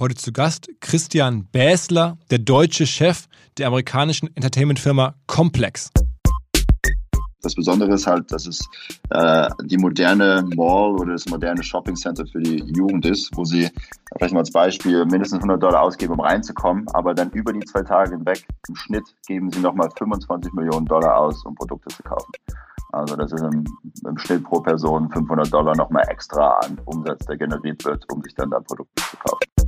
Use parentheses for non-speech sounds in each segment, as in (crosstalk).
Heute zu Gast Christian Bäsler, der deutsche Chef der amerikanischen Entertainment-Firma Complex. Das Besondere ist halt, dass es äh, die moderne Mall oder das moderne Shopping Center für die Jugend ist, wo sie vielleicht mal als Beispiel mindestens 100 Dollar ausgeben, um reinzukommen, aber dann über die zwei Tage hinweg im Schnitt geben sie nochmal 25 Millionen Dollar aus, um Produkte zu kaufen. Also das ist im, im Schnitt pro Person 500 Dollar nochmal extra an Umsatz, der generiert wird, um sich dann da Produkte zu kaufen.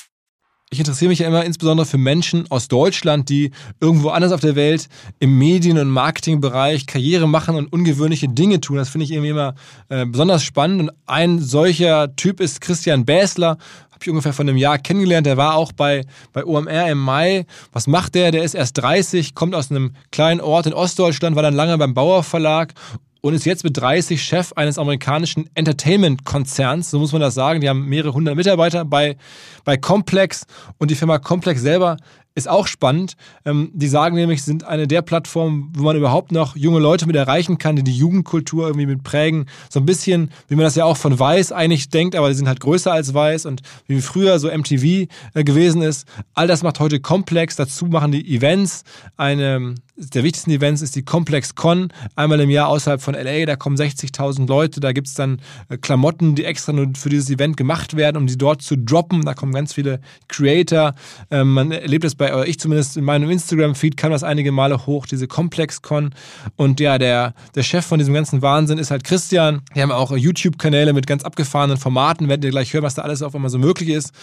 Ich interessiere mich ja immer insbesondere für Menschen aus Deutschland, die irgendwo anders auf der Welt im Medien- und Marketingbereich Karriere machen und ungewöhnliche Dinge tun. Das finde ich irgendwie immer äh, besonders spannend. Und ein solcher Typ ist Christian Bäsler. Habe ich ungefähr vor einem Jahr kennengelernt. Der war auch bei, bei OMR im Mai. Was macht der? Der ist erst 30, kommt aus einem kleinen Ort in Ostdeutschland, war dann lange beim Bauer Verlag und ist jetzt mit 30 Chef eines amerikanischen Entertainment-Konzerns, so muss man das sagen. Die haben mehrere hundert Mitarbeiter bei, bei Complex und die Firma Complex selber ist auch spannend. Ähm, die sagen nämlich, sind eine der Plattformen, wo man überhaupt noch junge Leute mit erreichen kann, die die Jugendkultur irgendwie mit prägen. So ein bisschen, wie man das ja auch von Weiß eigentlich denkt, aber die sind halt größer als Weiß und wie früher so MTV äh, gewesen ist. All das macht heute Complex. Dazu machen die Events. Eine der wichtigsten Events ist die Complex Con, einmal im Jahr außerhalb von LA. Da kommen 60.000 Leute. Da gibt's dann äh, Klamotten, die extra nur für dieses Event gemacht werden, um die dort zu droppen. Da kommen ganz viele Creator. Ähm, man erlebt es bei, oder ich zumindest in meinem Instagram-Feed kam das einige Male hoch, diese Complex-Con. Und ja, der, der Chef von diesem ganzen Wahnsinn ist halt Christian. Die haben auch YouTube-Kanäle mit ganz abgefahrenen Formaten. Werdet ihr gleich hören, was da alles auf einmal so möglich ist.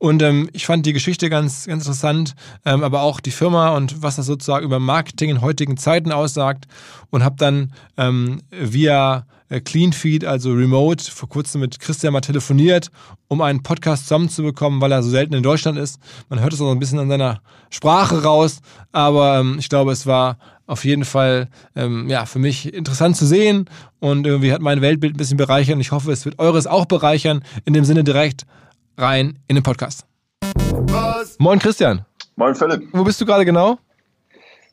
Und ähm, ich fand die Geschichte ganz, ganz interessant, ähm, aber auch die Firma und was das sozusagen über Marketing in heutigen Zeiten aussagt. Und habe dann ähm, via äh, Cleanfeed, also Remote, vor kurzem mit Christian mal telefoniert, um einen Podcast zusammenzubekommen, weil er so selten in Deutschland ist. Man hört es auch ein bisschen an seiner Sprache raus, aber ähm, ich glaube, es war auf jeden Fall ähm, ja, für mich interessant zu sehen und irgendwie hat mein Weltbild ein bisschen bereichert und ich hoffe, es wird eures auch bereichern. In dem Sinne direkt rein in den Podcast. Was? Moin Christian. Moin Philipp. Wo bist du gerade genau?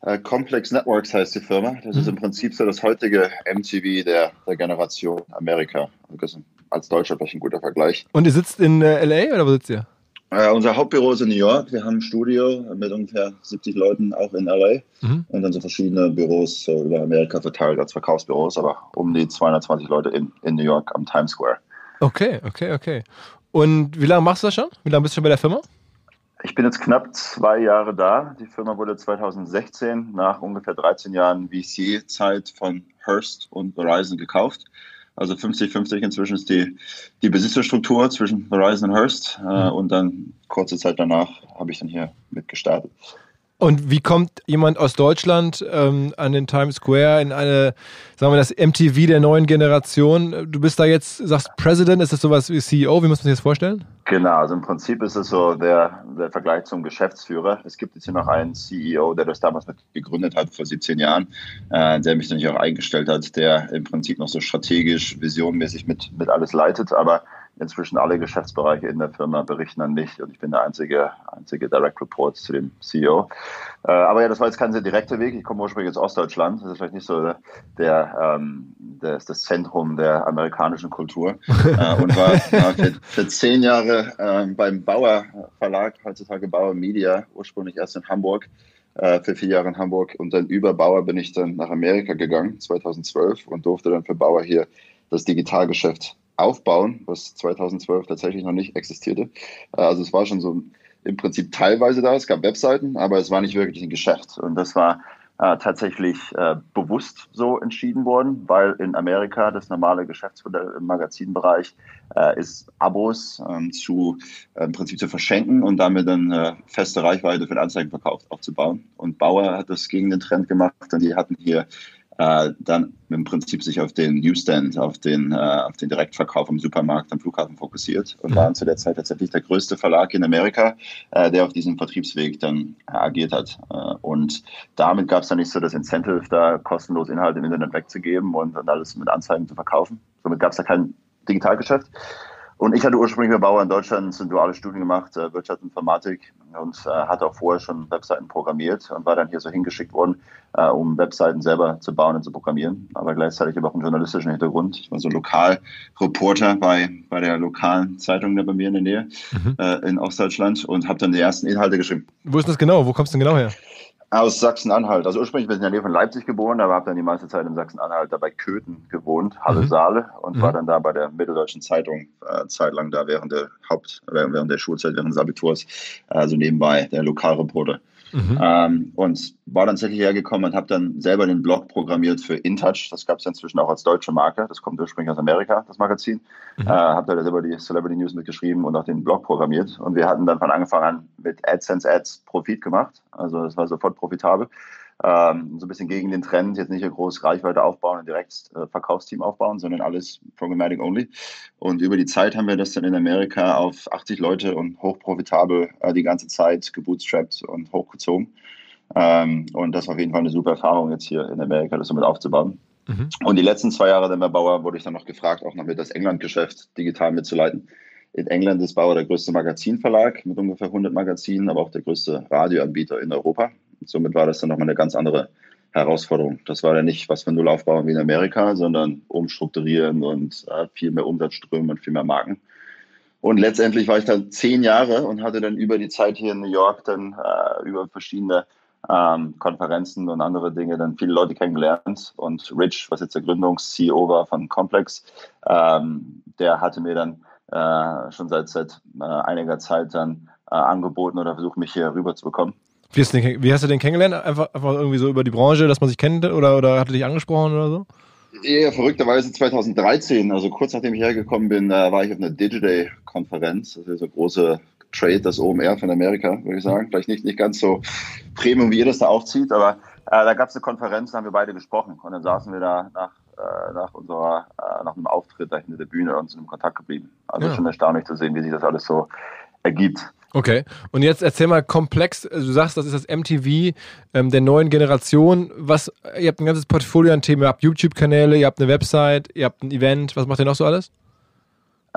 Uh, Complex Networks heißt die Firma. Das mhm. ist im Prinzip so das heutige MTV der, der Generation Amerika. Also als Deutscher vielleicht ein guter Vergleich. Und ihr sitzt in äh, LA oder wo sitzt ihr? Uh, unser Hauptbüro ist in New York. Wir haben ein Studio mit ungefähr 70 Leuten auch in LA mhm. und dann so verschiedene Büros so über Amerika verteilt als Verkaufsbüros, aber um die 220 Leute in, in New York am Times Square. Okay, okay, okay. Und wie lange machst du das schon? Wie lange bist du schon bei der Firma? Ich bin jetzt knapp zwei Jahre da. Die Firma wurde 2016 nach ungefähr 13 Jahren VC-Zeit von Hearst und Verizon gekauft. Also 50-50 inzwischen ist die, die Besitzerstruktur zwischen Verizon und Hearst. Äh, mhm. und dann kurze Zeit danach habe ich dann hier mitgestartet. Und wie kommt jemand aus Deutschland ähm, an den Times Square in eine, sagen wir das MTV der neuen Generation? Du bist da jetzt, sagst President, ist das sowas wie CEO? Wie muss man sich das vorstellen? Genau, also im Prinzip ist es so der, der Vergleich zum Geschäftsführer. Es gibt jetzt hier noch einen CEO, der das damals mit gegründet hat, vor 17 Jahren, äh, der mich dann hier auch eingestellt hat, der im Prinzip noch so strategisch, visionmäßig mit, mit alles leitet, aber inzwischen alle Geschäftsbereiche in der Firma berichten an mich und ich bin der einzige, einzige Direct Report zu dem CEO. Äh, aber ja, das war jetzt kein sehr direkter Weg. Ich komme ursprünglich aus Ostdeutschland. Das ist vielleicht nicht so der, ähm, das, das Zentrum der amerikanischen Kultur (laughs) äh, und war, war für, für, zehn Jahre äh, beim Bauer Verlag, heutzutage Bauer Media, ursprünglich erst in Hamburg äh, für vier Jahre in Hamburg und dann über Bauer bin ich dann nach Amerika gegangen, 2012 und durfte dann für Bauer hier das Digitalgeschäft aufbauen, was 2012 tatsächlich noch nicht existierte. Äh, also es war schon so im Prinzip teilweise da, es gab Webseiten, aber es war nicht wirklich ein Geschäft. Und das war äh, tatsächlich äh, bewusst so entschieden worden, weil in Amerika das normale Geschäftsmodell im Magazinbereich äh, ist, Abos ähm, zu äh, im Prinzip zu verschenken und damit dann äh, feste Reichweite für den Anzeigenverkauf aufzubauen. Und Bauer hat das gegen den Trend gemacht und die hatten hier äh, dann im Prinzip sich auf den Newsstand, auf den, äh, auf den Direktverkauf im Supermarkt am Flughafen fokussiert und mhm. waren zu der Zeit tatsächlich der größte Verlag in Amerika, äh, der auf diesem Vertriebsweg dann agiert hat. Äh, und damit gab es dann nicht so das Incentive, da kostenlos Inhalte im Internet wegzugeben und dann alles mit Anzeigen zu verkaufen. Somit gab es da kein Digitalgeschäft. Und ich hatte ursprünglich bei Bauer in Deutschland ein duales Studium gemacht, äh, Wirtschaft und äh, hatte auch vorher schon Webseiten programmiert und war dann hier so hingeschickt worden, äh, um Webseiten selber zu bauen und zu programmieren. Aber gleichzeitig habe ich auch einen journalistischen Hintergrund. Ich war so Lokalreporter bei, bei der lokalen Zeitung da bei mir in der Nähe mhm. äh, in Ostdeutschland und habe dann die ersten Inhalte geschrieben. Wo ist das genau? Wo kommst du denn genau her? Aus Sachsen-Anhalt. Also ursprünglich bin ich in der Nähe von Leipzig geboren, aber habe dann die meiste Zeit in Sachsen-Anhalt dabei Köthen gewohnt, Halle mhm. Saale und mhm. war dann da bei der Mitteldeutschen Zeitung äh, zeitlang da während der Haupt, während der Schulzeit, während des Abiturs, also nebenbei der Lokalreporter. Mhm. Ähm, und war dann tatsächlich hergekommen und habe dann selber den Blog programmiert für InTouch. Das gab es inzwischen auch als deutsche Marke. Das kommt ursprünglich aus Amerika, das Magazin. Mhm. Äh, habe da selber die Celebrity News mitgeschrieben und auch den Blog programmiert. Und wir hatten dann von Anfang an mit AdSense Ads Profit gemacht. Also das war sofort profitabel ähm, so ein bisschen gegen den Trend, jetzt nicht eine große Reichweite aufbauen und direkt äh, Verkaufsteam aufbauen, sondern alles Programmatic only. Und über die Zeit haben wir das dann in Amerika auf 80 Leute und hochprofitabel äh, die ganze Zeit gebootstrapped und hochgezogen. Ähm, und das war auf jeden Fall eine super Erfahrung jetzt hier in Amerika, das somit aufzubauen. Mhm. Und die letzten zwei Jahre der Bauer wurde ich dann noch gefragt, auch noch mit das England-Geschäft digital mitzuleiten. In England ist Bauer der größte Magazinverlag mit ungefähr 100 Magazinen, aber auch der größte Radioanbieter in Europa. Somit war das dann nochmal eine ganz andere Herausforderung. Das war ja nicht was wir Null aufbauen wie in Amerika, sondern umstrukturieren und äh, viel mehr Umsatzströme und viel mehr Marken. Und letztendlich war ich dann zehn Jahre und hatte dann über die Zeit hier in New York dann äh, über verschiedene ähm, Konferenzen und andere Dinge dann viele Leute kennengelernt. Und Rich, was jetzt der Gründungs-CEO war von Complex, ähm, der hatte mir dann äh, schon seit, seit äh, einiger Zeit dann äh, angeboten oder versucht, mich hier rüber zu bekommen. Wie hast, du den, wie hast du den kennengelernt? Einfach, einfach irgendwie so über die Branche, dass man sich kennt oder, oder hat er dich angesprochen oder so? Ja, verrückterweise 2013, also kurz nachdem ich hergekommen bin, äh, war ich auf einer Digiday-Konferenz. Das ist so große Trade, das OMR von Amerika, würde ich sagen. Vielleicht nicht, nicht ganz so Premium, wie ihr das da aufzieht, aber äh, da gab es eine Konferenz, da haben wir beide gesprochen und dann saßen wir da nach, äh, nach unserer, äh, nach einem Auftritt da hinter der Bühne und sind in Kontakt geblieben. Also ja. schon erstaunlich zu sehen, wie sich das alles so ergibt. Okay, und jetzt erzähl mal komplex, du sagst, das ist das MTV ähm, der neuen Generation. Was, ihr habt ein ganzes Portfolio an Themen, ihr habt YouTube-Kanäle, ihr habt eine Website, ihr habt ein Event, was macht ihr noch so alles?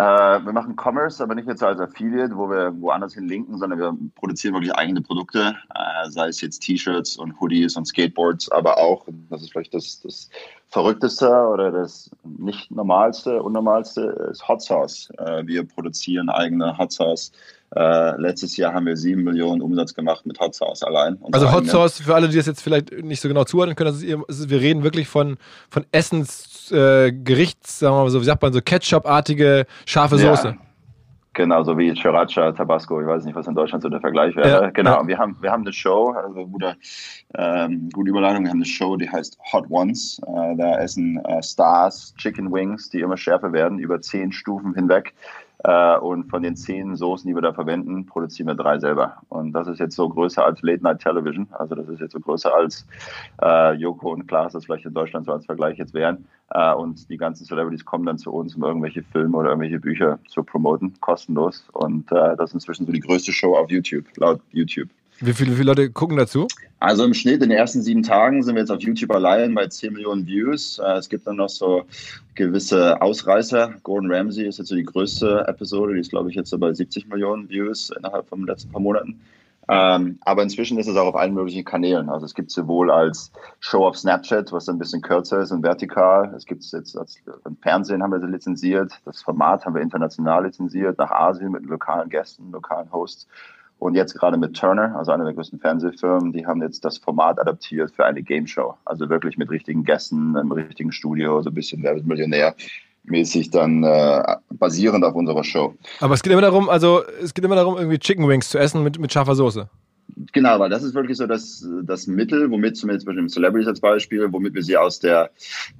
Äh, wir machen Commerce, aber nicht jetzt als Affiliate, wo wir woanders hin linken, sondern wir produzieren wirklich eigene Produkte, äh, sei es jetzt T-Shirts und Hoodies und Skateboards, aber auch, das ist vielleicht das, das Verrückteste oder das nicht normalste, unnormalste, ist Hot Sauce. Äh, wir produzieren eigene Hot Sauce äh, letztes Jahr haben wir sieben Millionen Umsatz gemacht mit Hot Sauce allein. Also Hot Sauce, für alle, die das jetzt vielleicht nicht so genau zuordnen können, das ist, wir reden wirklich von, von Essens, äh, sagen wir mal so, wie sagt man, so Ketchup-artige scharfe ja. Soße. Genau, so wie Sriracha, Tabasco, ich weiß nicht, was in Deutschland so der Vergleich wäre. Ja, genau, ja. wir haben wir haben eine Show, also gute, ähm, gute Überleitung, wir haben eine Show, die heißt Hot Ones. Äh, da essen äh, Stars Chicken Wings, die immer schärfer werden, über zehn Stufen hinweg und von den zehn Soßen, die wir da verwenden, produzieren wir drei selber. Und das ist jetzt so größer als Late Night Television. Also das ist jetzt so größer als äh, Joko und Klaas, das vielleicht in Deutschland so als Vergleich jetzt wären. Äh, und die ganzen Celebrities kommen dann zu uns, um irgendwelche Filme oder irgendwelche Bücher zu promoten, kostenlos. Und äh, das ist inzwischen so die größte Show auf YouTube, laut YouTube. Wie viele, wie viele Leute gucken dazu? Also im Schnitt in den ersten sieben Tagen sind wir jetzt auf YouTube allein bei 10 Millionen Views. Äh, es gibt dann noch so gewisse Ausreißer. Gordon Ramsay ist jetzt so die größte Episode, die ist glaube ich jetzt so bei 70 Millionen Views innerhalb von den letzten paar Monaten. Ähm, aber inzwischen ist es auch auf allen möglichen Kanälen. Also es gibt es sowohl als Show auf Snapchat, was ein bisschen kürzer ist und vertikal. Es gibt es jetzt als, im Fernsehen haben wir sie lizenziert. Das Format haben wir international lizenziert, nach Asien mit lokalen Gästen, lokalen Hosts. Und jetzt gerade mit Turner, also einer der größten Fernsehfirmen, die haben jetzt das Format adaptiert für eine Game Show. Also wirklich mit richtigen Gästen, im richtigen Studio, so ein bisschen Wer Millionär mäßig dann äh, basierend auf unserer Show. Aber es geht immer darum, also es geht immer darum, irgendwie Chicken Wings zu essen mit, mit scharfer Soße. Genau, weil das ist wirklich so das, das Mittel, womit zumindest bei den Celebrities als Beispiel, womit wir sie aus der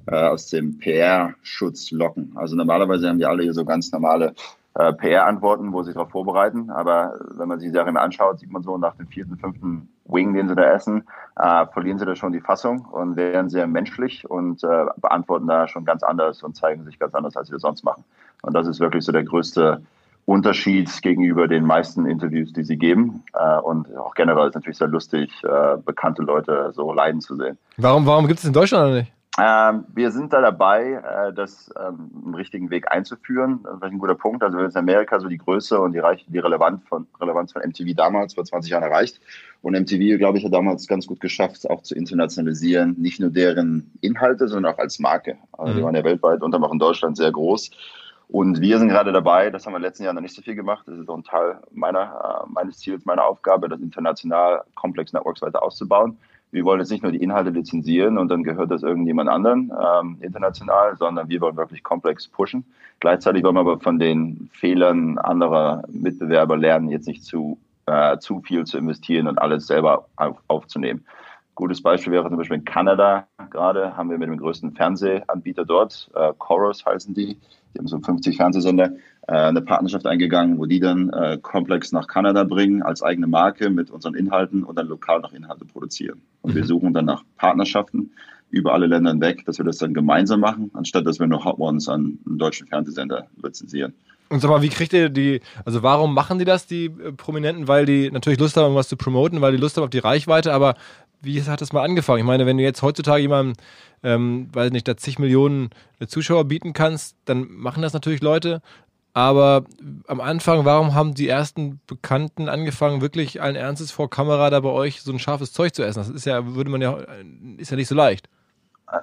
äh, aus dem PR-Schutz locken. Also normalerweise haben die alle hier so ganz normale äh, PR-Antworten, wo sie darauf vorbereiten. Aber wenn man sich die Serie anschaut, sieht man so nach dem vierten, fünften Wing, den sie da essen, äh, verlieren sie da schon die Fassung und werden sehr menschlich und äh, beantworten da schon ganz anders und zeigen sich ganz anders, als sie das sonst machen. Und das ist wirklich so der größte Unterschied gegenüber den meisten Interviews, die sie geben. Äh, und auch generell ist natürlich sehr lustig, äh, bekannte Leute so leiden zu sehen. Warum, warum gibt es in Deutschland nicht? Ähm, wir sind da dabei, äh, das ähm, im richtigen Weg einzuführen. Das ist ein guter Punkt. Also wir haben in Amerika so die Größe und die, Reich die Relevanz, von, Relevanz von MTV damals vor 20 Jahren erreicht. Und MTV, glaube ich, hat damals ganz gut geschafft, auch zu internationalisieren. Nicht nur deren Inhalte, sondern auch als Marke. Also mhm. die waren ja weltweit und auch in Deutschland sehr groß. Und wir sind gerade dabei, das haben wir in den letzten Jahren noch nicht so viel gemacht. Das ist auch ein Teil meiner, äh, meines Ziels, meiner Aufgabe, das international Complex Networks weiter auszubauen wir wollen jetzt nicht nur die Inhalte lizenzieren und dann gehört das irgendjemand anderen ähm, international, sondern wir wollen wirklich komplex pushen. Gleichzeitig wollen wir aber von den Fehlern anderer Mitbewerber lernen, jetzt nicht zu, äh, zu viel zu investieren und alles selber auf, aufzunehmen. Gutes Beispiel wäre zum Beispiel in Kanada gerade, haben wir mit dem größten Fernsehanbieter dort, äh, Chorus heißen die, die haben so 50 Fernsehsender, äh, eine Partnerschaft eingegangen, wo die dann äh, Complex nach Kanada bringen als eigene Marke mit unseren Inhalten und dann lokal noch Inhalte produzieren. Und wir mhm. suchen dann nach Partnerschaften über alle Länder hinweg, dass wir das dann gemeinsam machen, anstatt dass wir nur Hot Ones an einen deutschen Fernsehsender lizenzieren. Und sag mal, wie kriegt ihr die, also warum machen die das, die äh, Prominenten? Weil die natürlich Lust haben, was zu promoten, weil die Lust haben auf die Reichweite, aber wie hat das mal angefangen? Ich meine, wenn du jetzt heutzutage jemandem, ähm, weiß nicht, da zig Millionen Zuschauer bieten kannst, dann machen das natürlich Leute. Aber am Anfang, warum haben die ersten Bekannten angefangen, wirklich allen Ernstes vor Kamera da bei euch so ein scharfes Zeug zu essen? Das ist ja, würde man ja, ist ja nicht so leicht.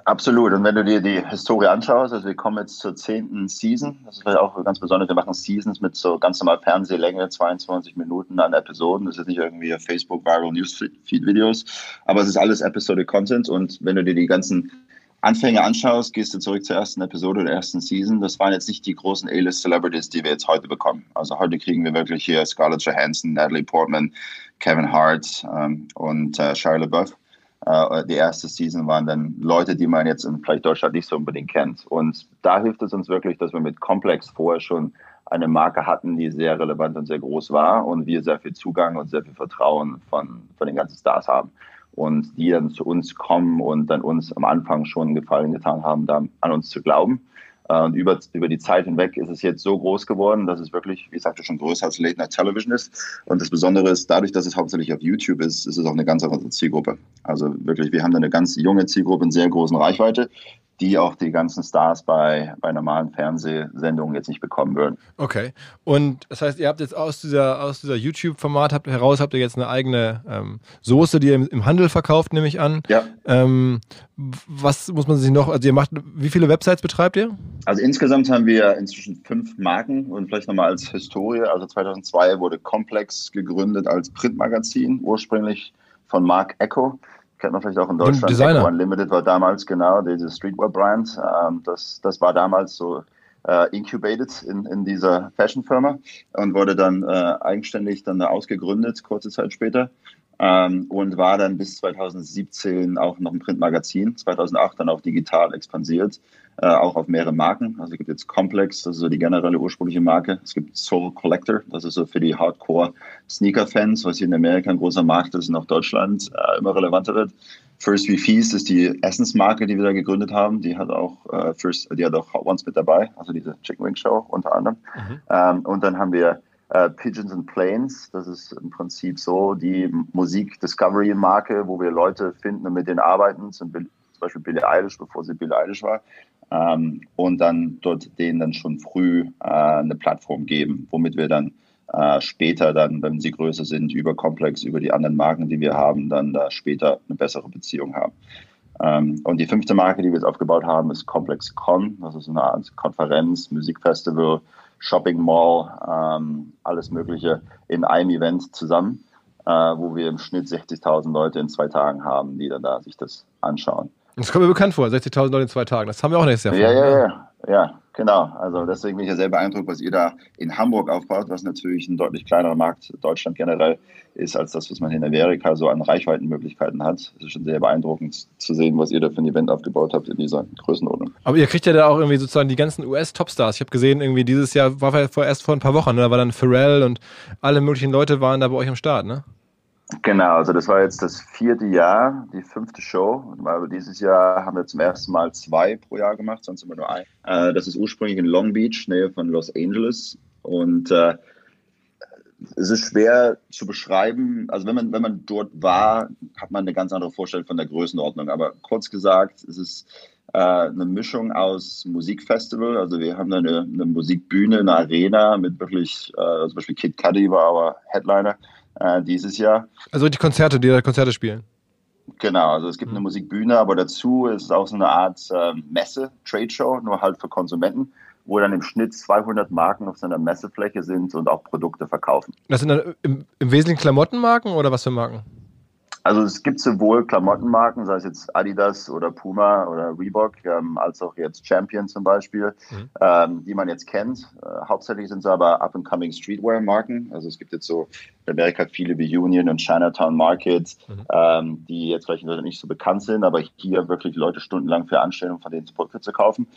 Absolut. Und wenn du dir die Historie anschaust, also wir kommen jetzt zur zehnten Season, das ist vielleicht auch ganz besonders, wir machen Seasons mit so ganz normal Fernsehlänge, 22 Minuten an Episoden. Das ist nicht irgendwie Facebook Viral Newsfeed Videos, aber es ist alles Episode Content. Und wenn du dir die ganzen Anfänge anschaust, gehst du zurück zur ersten Episode der ersten Season. Das waren jetzt nicht die großen A-List Celebrities, die wir jetzt heute bekommen. Also heute kriegen wir wirklich hier Scarlett Johansson, Natalie Portman, Kevin Hart ähm, und äh, Shia LaBeouf. Äh, die erste Season waren dann Leute, die man jetzt in vielleicht Deutschland nicht so unbedingt kennt. Und da hilft es uns wirklich, dass wir mit Complex vorher schon eine Marke hatten, die sehr relevant und sehr groß war und wir sehr viel Zugang und sehr viel Vertrauen von, von den ganzen Stars haben. Und die dann zu uns kommen und dann uns am Anfang schon einen Gefallen getan haben, da an uns zu glauben. Äh, und über, über die Zeit hinweg ist es jetzt so groß geworden, dass es wirklich, wie gesagt, schon größer als Late Night Television ist. Und das Besondere ist, dadurch, dass es hauptsächlich auf YouTube ist, ist es auch eine ganz andere Zielgruppe. Also wirklich, wir haben da eine ganz junge Zielgruppe in sehr großen Reichweite, die auch die ganzen Stars bei, bei normalen Fernsehsendungen jetzt nicht bekommen würden. Okay. Und das heißt, ihr habt jetzt aus dieser, aus dieser YouTube-Format habt, heraus habt ihr jetzt eine eigene ähm, Soße, die ihr im, im, Handel verkauft, nehme ich an. Ja. Ähm, was muss man sich noch, also ihr macht, wie viele Websites betreibt ihr? Also insgesamt haben wir inzwischen fünf Marken und vielleicht nochmal als Historie. Also 2002 wurde Complex gegründet als Printmagazin, ursprünglich von Mark Echo kennt man vielleicht auch in Deutschland. Designer. Unlimited war damals genau diese Streetwear-Brand. Ähm, das, das war damals so äh, incubated in, in dieser Fashion-Firma und wurde dann äh, eigenständig dann ausgegründet, kurze Zeit später. Ähm, und war dann bis 2017 auch noch ein Printmagazin, 2008 dann auch digital expandiert äh, auch auf mehrere Marken. Also es gibt jetzt Complex, das ist so die generelle ursprüngliche Marke. Es gibt Soul Collector, das ist so für die Hardcore-Sneaker-Fans, was hier in Amerika ein großer Markt ist und auch Deutschland äh, immer relevanter wird. First We Feast ist die Essensmarke, die wir da gegründet haben. Die hat auch äh, First, die hat auch Hot Ones mit dabei, also diese Chicken Wing Show unter anderem. Mhm. Ähm, und dann haben wir äh, Pigeons and Planes. Das ist im Prinzip so die Musik Discovery Marke, wo wir Leute finden und mit denen arbeiten. Zum, zum Beispiel Billie Eilish, bevor sie Billie Eilish war. Ähm, und dann dort denen dann schon früh äh, eine Plattform geben, womit wir dann äh, später dann, wenn sie größer sind, über Complex, über die anderen Marken, die wir haben, dann da später eine bessere Beziehung haben. Ähm, und die fünfte Marke, die wir jetzt aufgebaut haben, ist Complex Con. Das ist eine Art Konferenz, Musikfestival, Shopping Mall, ähm, alles Mögliche in einem Event zusammen, äh, wo wir im Schnitt 60.000 Leute in zwei Tagen haben, die dann da sich das anschauen. Das kommt mir bekannt vor, 60.000 Leute in zwei Tagen. Das haben wir auch nächstes Jahr vor. Ja, ja, ja, ja, genau. Also deswegen bin ich ja sehr beeindruckt, was ihr da in Hamburg aufbaut, was natürlich ein deutlich kleinerer Markt Deutschland generell ist, als das, was man in Amerika so an Reichweitenmöglichkeiten hat. Es ist schon sehr beeindruckend zu sehen, was ihr da für ein Event aufgebaut habt in dieser Größenordnung. Aber ihr kriegt ja da auch irgendwie sozusagen die ganzen US-Topstars. Ich habe gesehen, irgendwie dieses Jahr war vorerst vor ein paar Wochen, ne? da war dann Pharrell und alle möglichen Leute waren da bei euch am Start, ne? Genau, also das war jetzt das vierte Jahr, die fünfte Show. Aber dieses Jahr haben wir zum ersten Mal zwei pro Jahr gemacht, sonst immer nur ein. Äh, das ist ursprünglich in Long Beach, Nähe von Los Angeles. Und äh, es ist schwer zu beschreiben. Also wenn man, wenn man dort war, hat man eine ganz andere Vorstellung von der Größenordnung. Aber kurz gesagt, es ist äh, eine Mischung aus Musikfestival. Also wir haben eine, eine Musikbühne, eine Arena mit wirklich, äh, zum Beispiel Kid Cudi war aber Headliner äh, dieses Jahr. Also die Konzerte, die da Konzerte spielen. Genau, also es gibt eine mhm. Musikbühne, aber dazu ist es auch so eine Art äh, Messe, Trade Show, nur halt für Konsumenten, wo dann im Schnitt 200 Marken auf seiner Messefläche sind und auch Produkte verkaufen. Das sind dann im, im Wesentlichen Klamottenmarken oder was für Marken? Also es gibt sowohl Klamottenmarken, sei es jetzt Adidas oder Puma oder Reebok, ähm, als auch jetzt Champion zum Beispiel, mhm. ähm, die man jetzt kennt. Äh, hauptsächlich sind es aber up-and-coming Streetwear-Marken. Also es gibt jetzt so Amerika viele wie Union und Chinatown Market, mhm. ähm, die jetzt vielleicht nicht so bekannt sind, aber hier wirklich Leute stundenlang für Anstellungen von denen Produkte zu kaufen.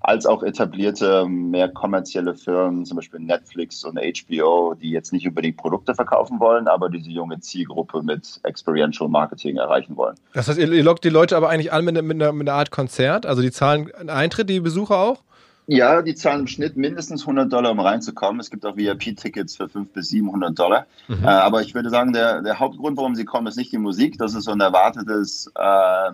Als auch etablierte, mehr kommerzielle Firmen, zum Beispiel Netflix und HBO, die jetzt nicht unbedingt Produkte verkaufen wollen, aber diese junge Zielgruppe mit Experiential Marketing erreichen wollen. Das heißt, ihr lockt die Leute aber eigentlich an mit, mit, einer, mit einer Art Konzert? Also die zahlen Eintritt, die Besucher auch? Ja, die zahlen im Schnitt mindestens 100 Dollar, um reinzukommen. Es gibt auch VIP-Tickets für 500 bis 700 Dollar. Mhm. Äh, aber ich würde sagen, der, der Hauptgrund, warum sie kommen, ist nicht die Musik. Das ist so ein erwartetes, äh,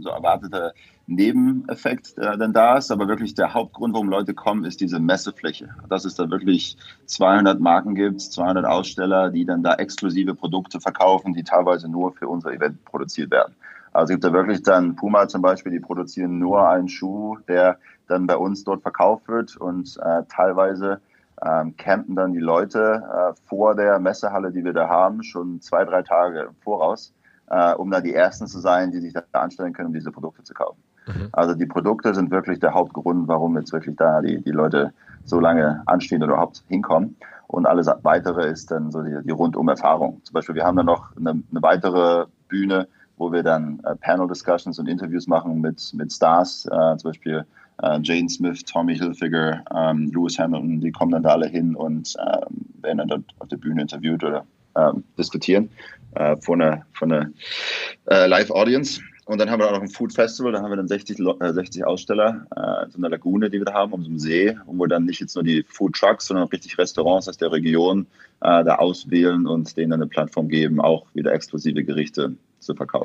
so erwarteter Nebeneffekt, der dann da ist. Aber wirklich der Hauptgrund, warum Leute kommen, ist diese Messefläche. Dass es da wirklich 200 Marken gibt, 200 Aussteller, die dann da exklusive Produkte verkaufen, die teilweise nur für unser Event produziert werden. Also es gibt da wirklich dann Puma zum Beispiel, die produzieren nur einen Schuh, der dann bei uns dort verkauft wird und äh, teilweise ähm, campen dann die Leute äh, vor der Messehalle, die wir da haben, schon zwei, drei Tage im Voraus, äh, um dann die Ersten zu sein, die sich da anstellen können, um diese Produkte zu kaufen. Mhm. Also die Produkte sind wirklich der Hauptgrund, warum jetzt wirklich da die, die Leute so lange anstehen oder überhaupt hinkommen. Und alles weitere ist dann so die, die Rundum-Erfahrung. Zum Beispiel, wir haben dann noch eine, eine weitere Bühne, wo wir dann äh, Panel-Discussions und Interviews machen mit, mit Stars, äh, zum Beispiel äh, Jane Smith, Tommy Hilfiger, ähm, Lewis Hamilton, die kommen dann da alle hin und ähm, werden dann dort auf der Bühne interviewt oder ähm, diskutieren äh, von einer, von einer äh, Live-Audience. Und dann haben wir auch noch ein Food Festival, da haben wir dann 60, äh, 60 Aussteller, äh, so eine Lagune, die wir da haben, um so einen See, wo wir dann nicht jetzt nur die Food Trucks, sondern auch richtig Restaurants aus der Region äh, da auswählen und denen dann eine Plattform geben, auch wieder exklusive Gerichte zu verkaufen.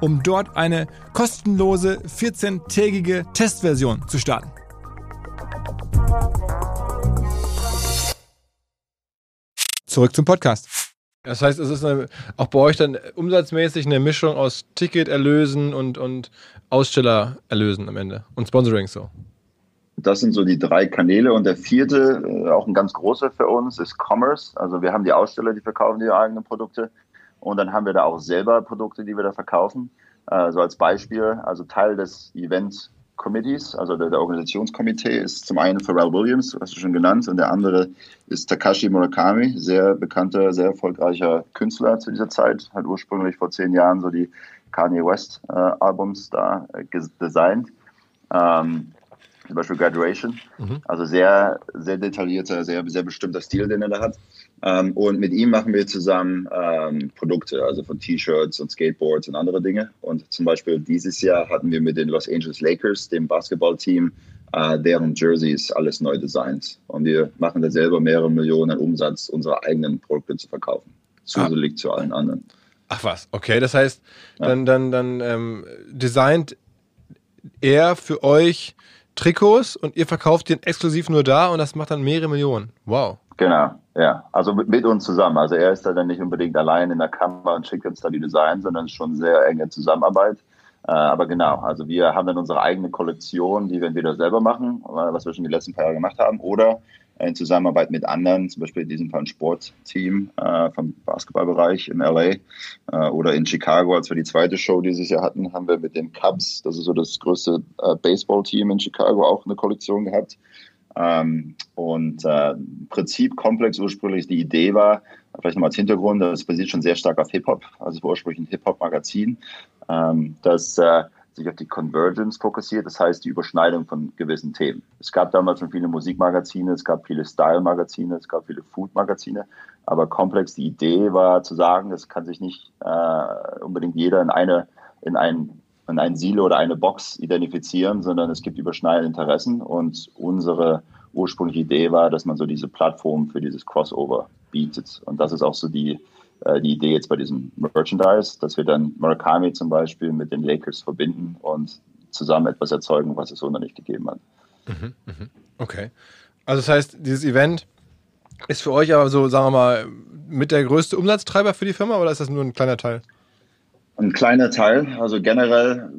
um dort eine kostenlose 14-tägige Testversion zu starten. Zurück zum Podcast. Das heißt, es ist eine, auch bei euch dann umsatzmäßig eine Mischung aus Ticketerlösen und, und Ausstellererlösen am Ende und Sponsoring so. Das sind so die drei Kanäle. Und der vierte, äh, auch ein ganz großer für uns, ist Commerce. Also wir haben die Aussteller, die verkaufen ihre eigenen Produkte. Und dann haben wir da auch selber Produkte, die wir da verkaufen. Äh, so als Beispiel, also Teil des Event Committees, also der, der, Organisationskomitee ist zum einen Pharrell Williams, hast du schon genannt, und der andere ist Takashi Murakami, sehr bekannter, sehr erfolgreicher Künstler zu dieser Zeit, hat ursprünglich vor zehn Jahren so die Kanye West äh, Albums da äh, designt. Ähm, zum Beispiel Graduation. Mhm. Also sehr, sehr detaillierter, sehr, sehr bestimmter Stil, den er da hat. Ähm, und mit ihm machen wir zusammen ähm, Produkte, also von T-Shirts und Skateboards und andere Dinge. Und zum Beispiel dieses Jahr hatten wir mit den Los Angeles Lakers, dem Basketballteam, äh, deren Jerseys alles neu designt. Und wir machen da selber mehrere Millionen Umsatz, unsere eigenen Produkte zu verkaufen. Zusätzlich ah. zu allen anderen. Ach was, okay, das heißt, dann, ja. dann, dann ähm, designt er für euch Trikots und ihr verkauft den exklusiv nur da und das macht dann mehrere Millionen. Wow. Genau, ja. Also mit, uns zusammen. Also er ist da dann nicht unbedingt allein in der Kamera und schickt uns da die Designs, sondern schon sehr enge Zusammenarbeit. Äh, aber genau, also wir haben dann unsere eigene Kollektion, die wir entweder selber machen, was wir schon die letzten paar Jahre gemacht haben, oder in Zusammenarbeit mit anderen, zum Beispiel in diesem Fall ein Sportteam äh, vom Basketballbereich in LA äh, oder in Chicago, als wir die zweite Show dieses Jahr hatten, haben wir mit den Cubs, das ist so das größte äh, Baseballteam in Chicago, auch eine Kollektion gehabt. Ähm, und äh, Prinzip komplex ursprünglich die Idee war, vielleicht nochmal als Hintergrund, das basiert schon sehr stark auf Hip-Hop, also ursprünglich ein Hip-Hop-Magazin, ähm, das äh, sich auf die Convergence fokussiert, das heißt die Überschneidung von gewissen Themen. Es gab damals schon viele Musikmagazine, es gab viele Style-Magazine, es gab viele Food-Magazine, aber komplex die Idee war zu sagen, es kann sich nicht äh, unbedingt jeder in eine in ein in ein Silo oder eine Box identifizieren, sondern es gibt überschneidende Interessen und unsere ursprüngliche Idee war, dass man so diese Plattform für dieses Crossover bietet und das ist auch so die äh, die Idee jetzt bei diesem Merchandise, dass wir dann Murakami zum Beispiel mit den Lakers verbinden und zusammen etwas erzeugen, was es so noch nicht gegeben hat. Mhm, mhm. Okay. Also das heißt, dieses Event ist für euch aber so, sagen wir mal, mit der größte Umsatztreiber für die Firma oder ist das nur ein kleiner Teil? Ein kleiner Teil. Also generell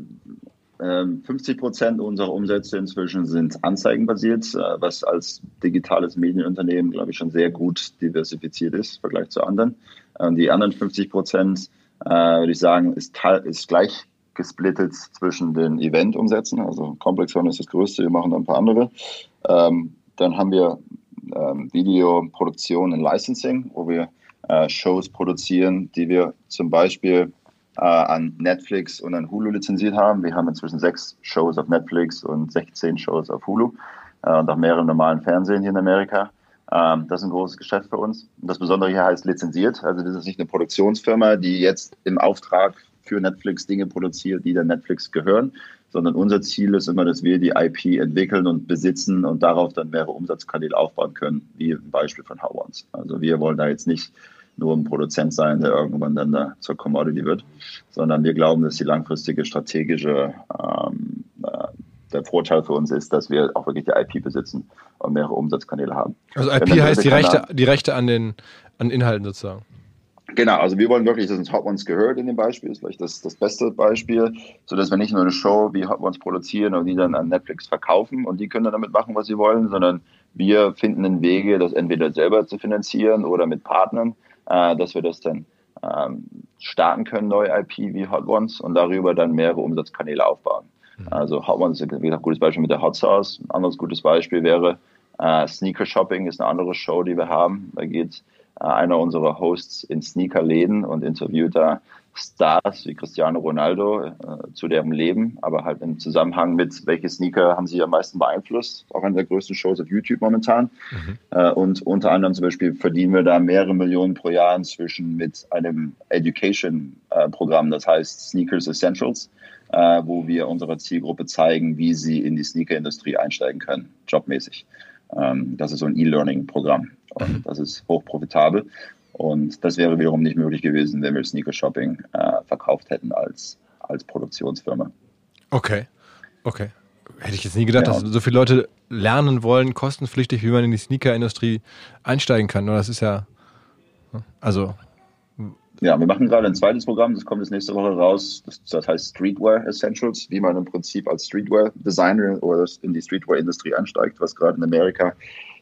50 ähm, Prozent unserer Umsätze inzwischen sind anzeigenbasiert, äh, was als digitales Medienunternehmen, glaube ich, schon sehr gut diversifiziert ist im Vergleich zu anderen. Ähm, die anderen 50 Prozent, äh, würde ich sagen, ist, ist gleich gesplittet zwischen den Event-Umsätzen. Also Complexon ist das größte, wir machen noch ein paar andere. Ähm, dann haben wir Videoproduktion und Licensing, wo wir äh, Shows produzieren, die wir zum Beispiel äh, an Netflix und an Hulu lizenziert haben. Wir haben inzwischen sechs Shows auf Netflix und 16 Shows auf Hulu äh, und auch mehrere normalen Fernsehen hier in Amerika. Ähm, das ist ein großes Geschäft für uns. Und das Besondere hier heißt lizenziert. Also das ist nicht eine Produktionsfirma, die jetzt im Auftrag für Netflix Dinge produziert, die dann Netflix gehören, sondern unser Ziel ist immer, dass wir die IP entwickeln und besitzen und darauf dann mehrere Umsatzkanäle aufbauen können, wie im Beispiel von How Once. Also wir wollen da jetzt nicht nur ein Produzent sein, der irgendwann dann da zur Commodity wird, sondern wir glauben, dass die langfristige strategische ähm, äh, der Vorteil für uns ist, dass wir auch wirklich die IP besitzen und mehrere Umsatzkanäle haben. Also IP heißt die Rechte, die Rechte an den an Inhalten sozusagen. Genau, also wir wollen wirklich, dass uns Hot Ones gehört in dem Beispiel, ist vielleicht das, das beste Beispiel, sodass wir nicht nur eine Show wie Hot Ones produzieren und die dann an Netflix verkaufen und die können dann damit machen, was sie wollen, sondern wir finden einen Wege, das entweder selber zu finanzieren oder mit Partnern äh, dass wir das dann ähm, starten können, neue IP wie Hot Ones und darüber dann mehrere Umsatzkanäle aufbauen. Mhm. Also Hot Ones ist ein gutes Beispiel mit der Hot Sauce. Ein anderes gutes Beispiel wäre äh, Sneaker Shopping ist eine andere Show, die wir haben. Da geht äh, einer unserer Hosts in Sneakerläden und interviewt da Stars wie Cristiano Ronaldo äh, zu deren Leben, aber halt im Zusammenhang mit, welche Sneaker haben sie am meisten beeinflusst. Auch eine der größten Shows auf YouTube momentan. Mhm. Äh, und unter anderem zum Beispiel verdienen wir da mehrere Millionen pro Jahr inzwischen mit einem Education-Programm, äh, das heißt Sneakers Essentials, äh, wo wir unserer Zielgruppe zeigen, wie sie in die Sneaker-Industrie einsteigen können, jobmäßig. Ähm, das ist so ein E-Learning-Programm. Und mhm. das ist hochprofitabel. Und das wäre wiederum nicht möglich gewesen, wenn wir Sneaker Shopping äh, verkauft hätten als, als Produktionsfirma. Okay, okay. Hätte ich jetzt nie gedacht, ja. dass so viele Leute lernen wollen, kostenpflichtig, wie man in die Sneaker-Industrie einsteigen kann. Das ist ja, also Ja, wir machen gerade ein zweites Programm, das kommt jetzt nächste Woche raus. Das, das heißt Streetwear Essentials, wie man im Prinzip als Streetwear-Designer oder in die Streetwear-Industrie einsteigt, was gerade in Amerika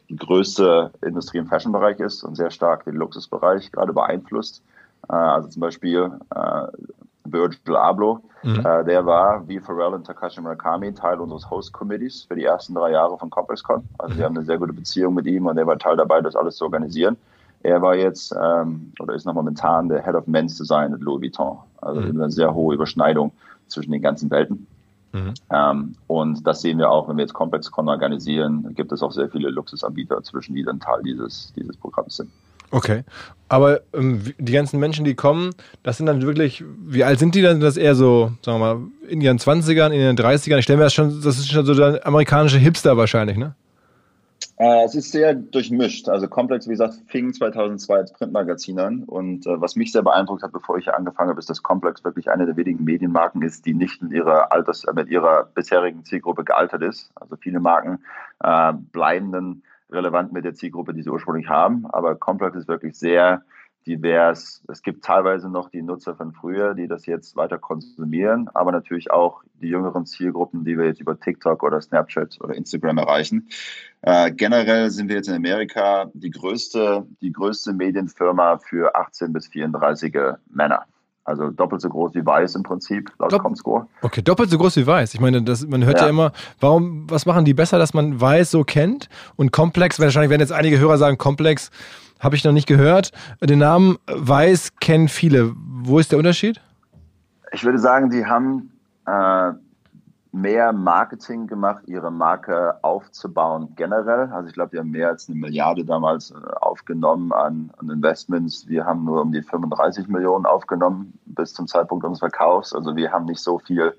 die größte Industrie im Fashion-Bereich ist und sehr stark den Luxusbereich gerade beeinflusst. Äh, also zum Beispiel äh, Virgil Abloh, mhm. äh, der war wie Pharrell und Takashi Murakami Teil unseres Host-Committees für die ersten drei Jahre von ComplexCon. Also mhm. wir haben eine sehr gute Beziehung mit ihm und er war Teil dabei, das alles zu organisieren. Er war jetzt ähm, oder ist noch momentan der Head of Men's Design at Louis Vuitton. Also mhm. eine sehr hohe Überschneidung zwischen den ganzen Welten. Mhm. Ähm, und das sehen wir auch, wenn wir jetzt ComplexCon organisieren, gibt es auch sehr viele Luxusanbieter zwischen, die dann Teil dieses, dieses Programms sind. Okay. Aber ähm, die ganzen Menschen, die kommen, das sind dann wirklich, wie alt sind die dann? Das eher so, sagen wir mal, in ihren 20ern, in ihren 30ern? Ich stelle mir das schon, das ist schon so der amerikanische Hipster wahrscheinlich, ne? Äh, es ist sehr durchmischt. Also Komplex, wie gesagt, fing 2002 als Printmagazin an. Und äh, was mich sehr beeindruckt hat, bevor ich hier angefangen habe, ist, dass Komplex wirklich eine der wenigen Medienmarken ist, die nicht in ihrer Alters, äh, mit ihrer bisherigen Zielgruppe gealtert ist. Also viele Marken äh, bleiben dann relevant mit der Zielgruppe, die sie ursprünglich haben. Aber Complex ist wirklich sehr divers. Es gibt teilweise noch die Nutzer von früher, die das jetzt weiter konsumieren, aber natürlich auch die jüngeren Zielgruppen, die wir jetzt über TikTok oder Snapchat oder Instagram erreichen. Äh, generell sind wir jetzt in Amerika die größte, die größte Medienfirma für 18 bis 34er Männer. Also doppelt so groß wie Weiß im Prinzip, laut Dopp Comscore. Okay, doppelt so groß wie Weiß. Ich meine, das, man hört ja. ja. immer, warum, was machen die besser, dass man Weiß so kennt? Und Komplex, wahrscheinlich werden jetzt einige Hörer sagen, Komplex habe ich noch nicht gehört. Den Namen Weiß kennen viele. Wo ist der Unterschied? Ich würde sagen, die haben äh, mehr Marketing gemacht, ihre Marke aufzubauen generell. Also ich glaube, die haben mehr als eine Milliarde damals äh, aufgenommen an, an, Investments. Wir haben nur um die 35 Millionen aufgenommen bis zum Zeitpunkt unseres Verkaufs. Also wir haben nicht so viel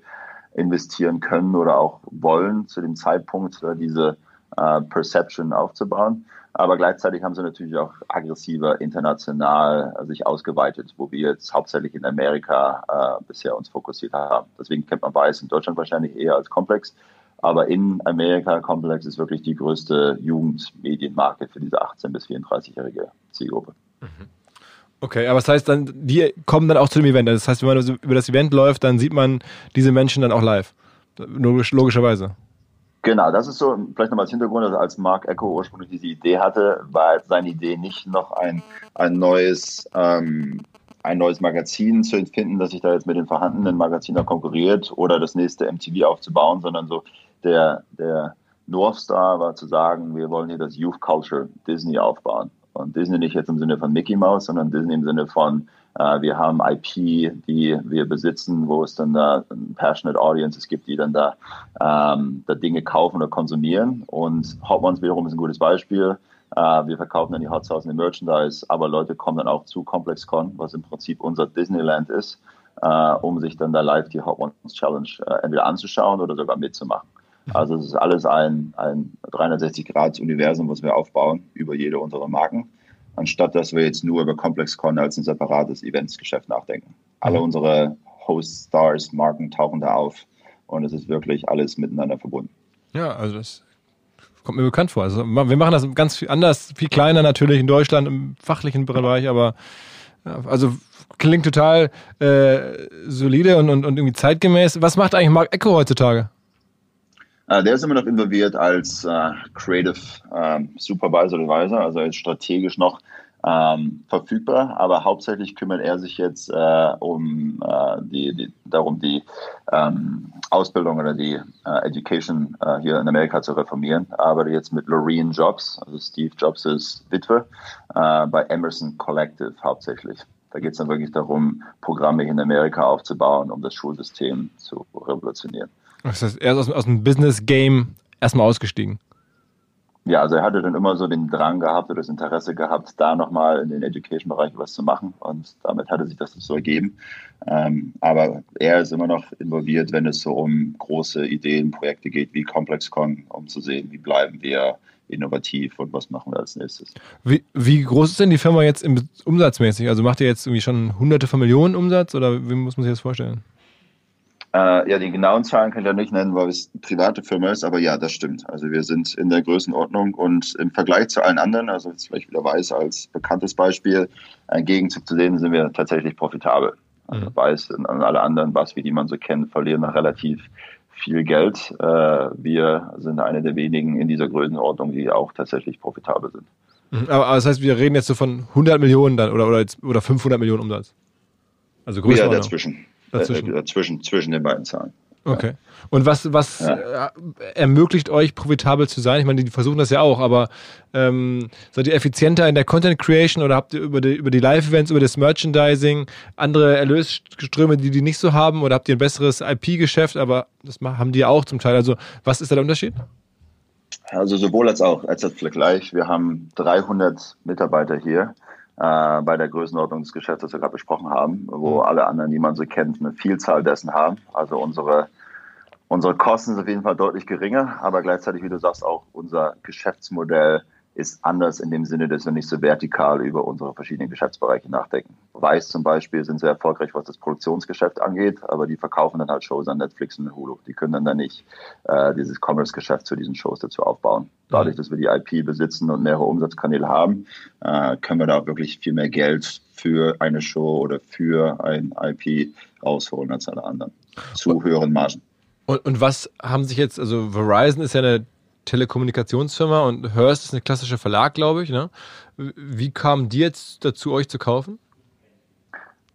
investieren können oder auch wollen zu dem Zeitpunkt, äh, diese äh, Perception aufzubauen. Aber gleichzeitig haben sie natürlich auch aggressiver international sich ausgeweitet, wo wir jetzt hauptsächlich in Amerika äh, bisher uns fokussiert haben. Deswegen kennt man Weiß in Deutschland wahrscheinlich eher als Komplex. Aber in Amerika Komplex ist wirklich die größte Jugendmedienmarke für diese 18- bis 34-jährige Zielgruppe. Mhm. Okay, aber das heißt dann, die kommen dann auch zu dem Event. Das heißt, wenn man über das Event läuft, dann sieht man diese Menschen dann auch live. Logisch, logischerweise. Genau, das ist so, vielleicht nochmal als Hintergrund, also als Mark Echo ursprünglich diese Idee hatte, war seine Idee nicht noch ein, ein neues, ähm, ein neues Magazin zu finden, das sich da jetzt mit den vorhandenen Magazinen konkurriert oder das nächste MTV aufzubauen, sondern so der, der North Star war zu sagen, wir wollen hier das Youth Culture Disney aufbauen. Und Disney nicht jetzt im Sinne von Mickey Mouse, sondern Disney im Sinne von wir haben IP, die wir besitzen, wo es dann da passionate Audiences gibt, die dann da, ähm, da Dinge kaufen oder konsumieren. Und Hot Ones wiederum ist ein gutes Beispiel. Äh, wir verkaufen dann die Hot Sauce in den Merchandise, aber Leute kommen dann auch zu ComplexCon, was im Prinzip unser Disneyland ist, äh, um sich dann da live die Hot Ones Challenge äh, entweder anzuschauen oder sogar mitzumachen. Also es ist alles ein, ein 360-Grad-Universum, was wir aufbauen über jede unserer Marken anstatt dass wir jetzt nur über ComplexCon als ein separates Eventsgeschäft nachdenken. Alle mhm. unsere Host-Stars, Marken tauchen da auf und es ist wirklich alles miteinander verbunden. Ja, also das kommt mir bekannt vor. Also wir machen das ganz viel anders, viel kleiner natürlich in Deutschland im fachlichen Bereich, aber also klingt total äh, solide und, und, und irgendwie zeitgemäß. Was macht eigentlich Mark Echo heutzutage? Äh, der ist immer noch involviert als äh, Creative ähm, Supervisor Advisor, also ist strategisch noch ähm, verfügbar, aber hauptsächlich kümmert er sich jetzt äh, um äh, die, die, darum, die ähm, Ausbildung oder die äh, Education äh, hier in Amerika zu reformieren. Arbeitet jetzt mit Loreen Jobs, also Steve Jobs ist Witwe, bei Emerson Collective hauptsächlich. Da geht es dann wirklich darum, Programme in Amerika aufzubauen, um das Schulsystem zu revolutionieren. Das heißt, er ist aus, aus dem Business-Game erstmal ausgestiegen. Ja, also er hatte dann immer so den Drang gehabt oder das Interesse gehabt, da nochmal in den Education-Bereich was zu machen und damit hatte sich das so ergeben. Ähm, aber er ist immer noch involviert, wenn es so um große Ideen, Projekte geht wie ComplexCon, um zu sehen, wie bleiben wir innovativ und was machen wir als nächstes. Wie, wie groß ist denn die Firma jetzt im, umsatzmäßig? Also macht ihr jetzt irgendwie schon hunderte von Millionen Umsatz oder wie muss man sich das vorstellen? Äh, ja, die genauen Zahlen kann ich ja nicht nennen, weil es eine private Firma ist, aber ja, das stimmt. Also wir sind in der Größenordnung und im Vergleich zu allen anderen, also jetzt vielleicht wieder Weiß als bekanntes Beispiel, im Gegenzug zu denen sind wir tatsächlich profitabel. Also mhm. Weiß und alle anderen, was wie die man so kennt, verlieren noch relativ viel Geld. Äh, wir sind eine der wenigen in dieser Größenordnung, die auch tatsächlich profitabel sind. Mhm. Aber, das heißt, wir reden jetzt so von 100 Millionen dann oder, oder, oder 500 Millionen Umsatz? Also größer. Ja, dazwischen. Dazwischen. Äh, zwischen, zwischen den beiden Zahlen. Okay. Und was, was ja. Äh, ermöglicht euch, profitabel zu sein? Ich meine, die versuchen das ja auch, aber ähm, seid ihr effizienter in der Content Creation oder habt ihr über die, über die Live-Events, über das Merchandising andere Erlösströme, die die nicht so haben? Oder habt ihr ein besseres IP-Geschäft, aber das haben die auch zum Teil? Also, was ist da der Unterschied? Also, sowohl als auch, als das Vergleich. Wir haben 300 Mitarbeiter hier äh, bei der Größenordnung des Geschäfts, das wir gerade besprochen haben, wo mhm. alle anderen, die man so kennt, eine Vielzahl dessen haben. Also unsere, unsere Kosten sind auf jeden Fall deutlich geringer, aber gleichzeitig, wie du sagst, auch unser Geschäftsmodell ist anders in dem Sinne, dass wir nicht so vertikal über unsere verschiedenen Geschäftsbereiche nachdenken. Weiß zum Beispiel sind sehr erfolgreich, was das Produktionsgeschäft angeht, aber die verkaufen dann halt Shows an Netflix und Hulu. Die können dann, dann nicht äh, dieses Commerce-Geschäft zu diesen Shows dazu aufbauen. Dadurch, dass wir die IP besitzen und mehrere Umsatzkanäle haben, äh, können wir da wirklich viel mehr Geld für eine Show oder für ein IP rausholen als alle anderen. Zu höheren Margen. Und, und was haben sich jetzt, also Verizon ist ja eine Telekommunikationsfirma und Hearst ist eine klassische Verlag, glaube ich. Ne? Wie kamen die jetzt dazu, euch zu kaufen?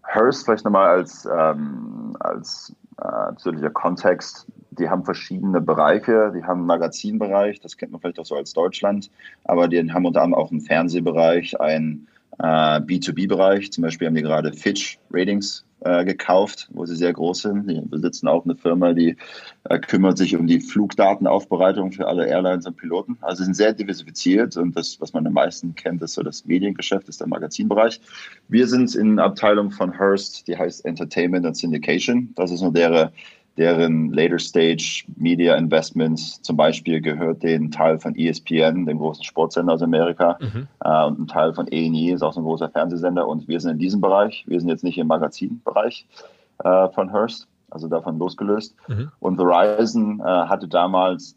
Hearst vielleicht nochmal als, ähm, als äh, zusätzlicher Kontext. Die haben verschiedene Bereiche. Die haben einen Magazinbereich, das kennt man vielleicht auch so als Deutschland, aber die haben unter anderem auch einen Fernsehbereich, einen äh, B2B-Bereich. Zum Beispiel haben die gerade Fitch Ratings äh, gekauft, wo sie sehr groß sind. Die besitzen auch eine Firma, die äh, kümmert sich um die Flugdatenaufbereitung für alle Airlines und Piloten. Also sie sind sehr diversifiziert und das, was man am meisten kennt, ist so das Mediengeschäft, ist der Magazinbereich. Wir sind in Abteilung von Hearst, die heißt Entertainment and Syndication. Das ist nur deren deren Later Stage Media Investments zum Beispiel gehört den Teil von ESPN, dem großen Sportsender aus Amerika, mhm. äh, und ein Teil von A&E ist auch so ein großer Fernsehsender und wir sind in diesem Bereich. Wir sind jetzt nicht im Magazinbereich äh, von Hearst, also davon losgelöst. Mhm. Und Verizon äh, hatte damals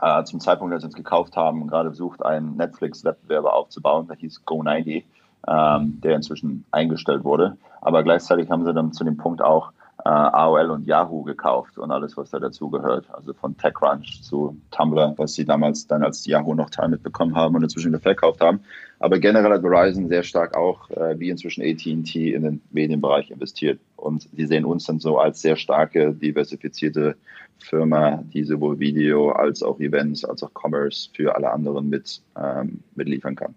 äh, zum Zeitpunkt, als sie uns gekauft haben, gerade versucht, einen Netflix-Wettbewerber aufzubauen, der hieß Go90, ähm, der inzwischen eingestellt wurde. Aber gleichzeitig haben sie dann zu dem Punkt auch äh, AOL und Yahoo gekauft und alles, was da dazugehört. Also von TechCrunch zu Tumblr, was sie damals dann als Yahoo noch Teil mitbekommen haben und inzwischen wieder verkauft haben. Aber generell hat Verizon sehr stark auch, äh, wie inzwischen AT&T, in den Medienbereich investiert. Und sie sehen uns dann so als sehr starke, diversifizierte Firma, die sowohl Video als auch Events, als auch Commerce für alle anderen mit, ähm, mitliefern kann.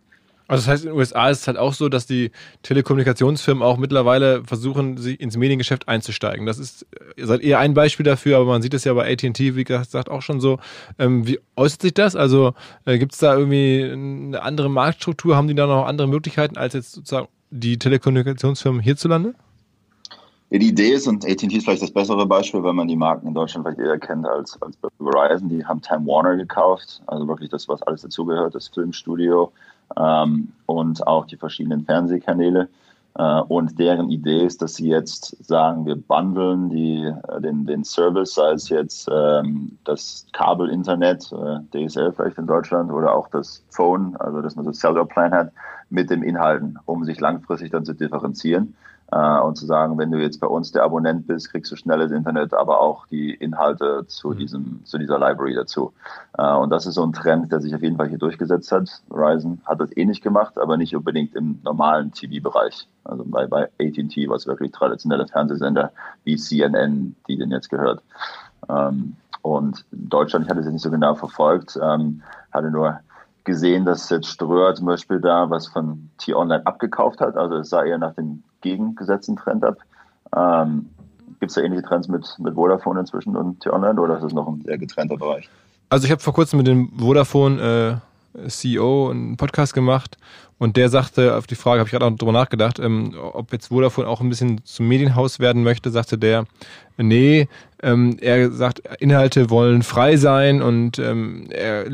Also das heißt, in den USA ist es halt auch so, dass die Telekommunikationsfirmen auch mittlerweile versuchen, sich ins Mediengeschäft einzusteigen. Das ist, ihr seid eher ein Beispiel dafür, aber man sieht es ja bei AT&T, wie gesagt, auch schon so. Ähm, wie äußert sich das? Also äh, gibt es da irgendwie eine andere Marktstruktur? Haben die da noch andere Möglichkeiten als jetzt sozusagen die Telekommunikationsfirmen hierzulande? Ja, die Idee ist, und AT&T ist vielleicht das bessere Beispiel, wenn man die Marken in Deutschland vielleicht eher kennt als, als Verizon, die haben Time Warner gekauft, also wirklich das, was alles dazugehört, das Filmstudio, ähm, und auch die verschiedenen Fernsehkanäle. Äh, und deren Idee ist, dass sie jetzt sagen, wir bundeln die, äh, den, den Service, sei es jetzt ähm, das Kabel-Internet, äh, DSL vielleicht in Deutschland, oder auch das Phone, also dass man so Cellular-Plan hat, mit den Inhalten, um sich langfristig dann zu differenzieren äh, und zu sagen, wenn du jetzt bei uns der Abonnent bist, kriegst du schnelles Internet, aber auch die Inhalte zu mhm. diesem, zu dieser Library dazu. Äh, und das ist so ein Trend, der sich auf jeden Fall hier durchgesetzt hat. Verizon hat das ähnlich eh gemacht, aber nicht unbedingt im normalen TV-Bereich. Also bei, bei AT&T, was wirklich traditionelle Fernsehsender wie CNN, die denn jetzt gehört. Ähm, und Deutschland, ich hatte es nicht so genau verfolgt, ähm, hatte nur gesehen, dass jetzt Ströer zum Beispiel da was von T-Online abgekauft hat. Also es sah eher nach dem gegengesetzten Trend ab. Ähm, Gibt es da ähnliche Trends mit, mit Vodafone inzwischen und T-Online oder ist das noch ein sehr getrennter Bereich? Also ich habe vor kurzem mit dem Vodafone CEO einen Podcast gemacht und der sagte, auf die Frage habe ich gerade auch drüber nachgedacht, ähm, ob jetzt Vodafone auch ein bisschen zum Medienhaus werden möchte, sagte der, nee, ähm, er sagt, Inhalte wollen frei sein und ähm, er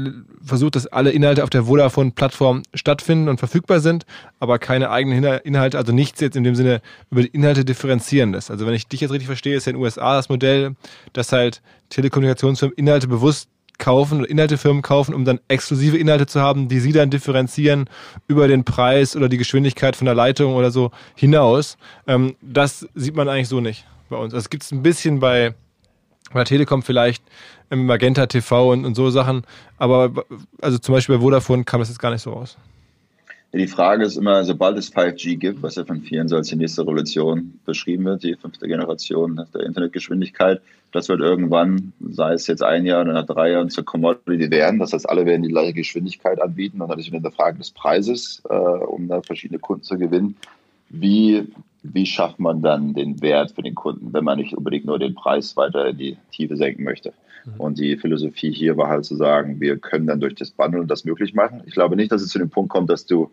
versucht, dass alle Inhalte auf der Vodafone-Plattform stattfinden und verfügbar sind, aber keine eigenen Inhalte, also nichts jetzt in dem Sinne über die Inhalte differenzierendes. Also wenn ich dich jetzt richtig verstehe, ist ja in den USA das Modell, dass halt Telekommunikationsfirmen Inhalte bewusst kaufen oder Inhaltefirmen kaufen, um dann exklusive Inhalte zu haben, die sie dann differenzieren über den Preis oder die Geschwindigkeit von der Leitung oder so hinaus. Ähm, das sieht man eigentlich so nicht bei uns. Also es gibt es ein bisschen bei, bei Telekom vielleicht, Magenta TV und, und so Sachen, aber also zum Beispiel bei Vodafone kam das jetzt gar nicht so raus. Die Frage ist immer, sobald es 5G gibt, was ja von vielen so als die nächste Revolution beschrieben wird, die fünfte Generation der Internetgeschwindigkeit, das wird irgendwann, sei es jetzt ein Jahr oder nach drei Jahren, zur Commodity werden. Das heißt, alle werden die gleiche Geschwindigkeit anbieten und dann ist wieder eine Frage des Preises, äh, um da verschiedene Kunden zu gewinnen. Wie, wie schafft man dann den Wert für den Kunden, wenn man nicht unbedingt nur den Preis weiter in die Tiefe senken möchte? Mhm. Und die Philosophie hier war halt zu sagen, wir können dann durch das Bundle das möglich machen. Ich glaube nicht, dass es zu dem Punkt kommt, dass du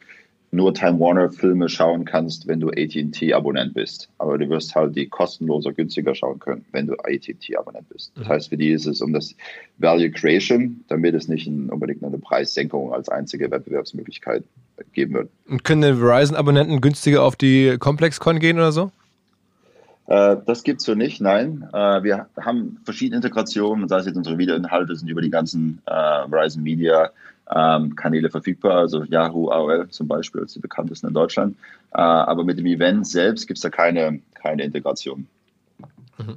nur Time Warner Filme schauen kannst, wenn du AT&T Abonnent bist. Aber du wirst halt die kostenloser, günstiger schauen können, wenn du AT&T Abonnent bist. Das mhm. heißt, für die ist es um das Value Creation, damit es nicht unbedingt eine Preissenkung als einzige Wettbewerbsmöglichkeit geben wird. Und können die Verizon Abonnenten günstiger auf die ComplexCon gehen oder so? Äh, das gibt es so nicht, nein. Äh, wir haben verschiedene Integrationen, sei es jetzt unsere Videoinhalte sind über die ganzen äh, Verizon Media ähm, Kanäle verfügbar, also Yahoo, AOL zum Beispiel als die bekanntesten in Deutschland. aber mit dem Event selbst gibt es da keine, keine Integration. Mhm.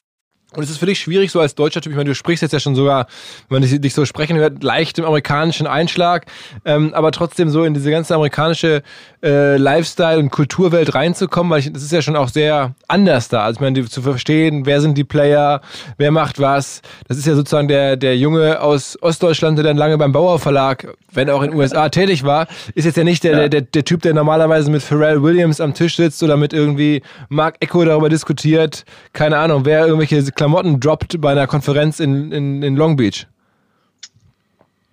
Und es ist für dich schwierig, so als deutscher Typ, ich meine, du sprichst jetzt ja schon sogar, wenn man dich so sprechen hört, leicht im amerikanischen Einschlag, ähm, aber trotzdem so in diese ganze amerikanische äh, Lifestyle- und Kulturwelt reinzukommen, weil ich, das ist ja schon auch sehr anders da. Also ich meine, die, zu verstehen, wer sind die Player, wer macht was. Das ist ja sozusagen der, der Junge aus Ostdeutschland, der dann lange beim Bauer Verlag, wenn auch in den USA tätig war, ist jetzt ja nicht der, ja. der, der, der Typ, der normalerweise mit Pharrell Williams am Tisch sitzt oder mit irgendwie Mark Echo darüber diskutiert, keine Ahnung, wer irgendwelche Klamotten droppt bei einer Konferenz in, in, in Long Beach?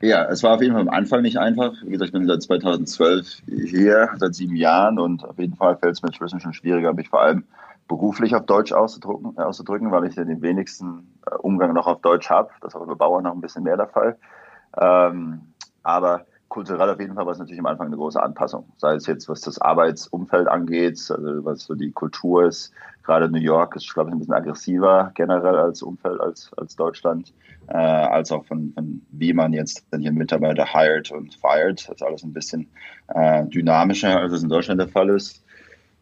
Ja, es war auf jeden Fall am Anfang nicht einfach. Wie gesagt, ich bin seit 2012 hier, seit sieben Jahren und auf jeden Fall fällt es mir inzwischen schon schwieriger, mich vor allem beruflich auf Deutsch auszudrücken, äh, auszudrücken weil ich ja den wenigsten äh, Umgang noch auf Deutsch habe. Das ist auch über Bauern noch ein bisschen mehr der Fall. Ähm, aber kulturell auf jeden Fall war es natürlich am Anfang eine große Anpassung. Sei es jetzt, was das Arbeitsumfeld angeht, also was so die Kultur ist. Gerade New York ist, glaube ich, ein bisschen aggressiver generell als Umfeld als, als Deutschland, äh, als auch von, von wie man jetzt dann hier Mitarbeiter hired und fired. Das ist alles ein bisschen äh, dynamischer, als es in Deutschland der Fall ist.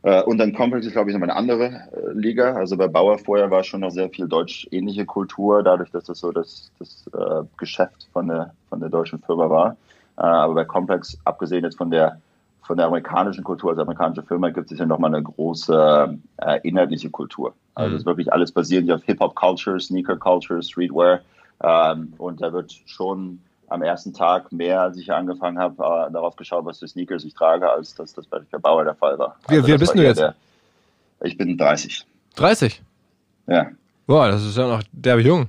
Äh, und dann Complex ist, glaube ich, nochmal eine andere äh, Liga. Also bei Bauer vorher war schon noch sehr viel deutsch-ähnliche Kultur, dadurch, dass das so das, das äh, Geschäft von der, von der deutschen Firma war. Äh, aber bei Complex, abgesehen jetzt von der, von der amerikanischen Kultur als amerikanische Firma, gibt es ja nochmal eine große äh, inhaltliche Kultur. Also mhm. es ist wirklich alles basierend auf Hip-Hop-Culture, Sneaker-Culture, Streetwear. Ähm, und da wird schon am ersten Tag mehr, als ich angefangen habe, äh, darauf geschaut, was für Sneakers ich trage, als dass das bei der Bauer der Fall war. Wie, Also wie bist du jetzt? Der, ich bin 30. 30? Ja. Boah, das ist ja noch derbe jung.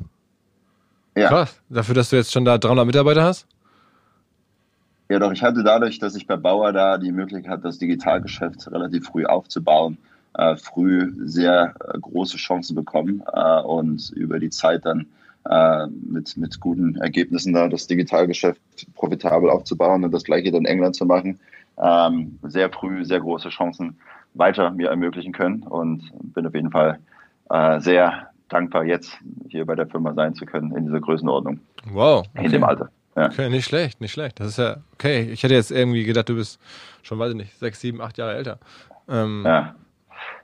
Ja. Krass. Dafür, dass du jetzt schon da 300 Mitarbeiter hast? Ja, doch ich hatte dadurch, dass ich bei Bauer da die Möglichkeit hatte, das Digitalgeschäft relativ früh aufzubauen, äh, früh sehr äh, große Chancen bekommen äh, und über die Zeit dann äh, mit, mit guten Ergebnissen da das Digitalgeschäft profitabel aufzubauen und das gleiche dann in England zu machen. Ähm, sehr früh sehr große Chancen weiter mir ermöglichen können und bin auf jeden Fall äh, sehr dankbar, jetzt hier bei der Firma sein zu können in dieser Größenordnung, Wow. in dem Alter. Ja. Okay, nicht schlecht, nicht schlecht. Das ist ja okay. Ich hätte jetzt irgendwie gedacht, du bist schon, weiß ich nicht, sechs, sieben, acht Jahre älter. Ähm, Ja.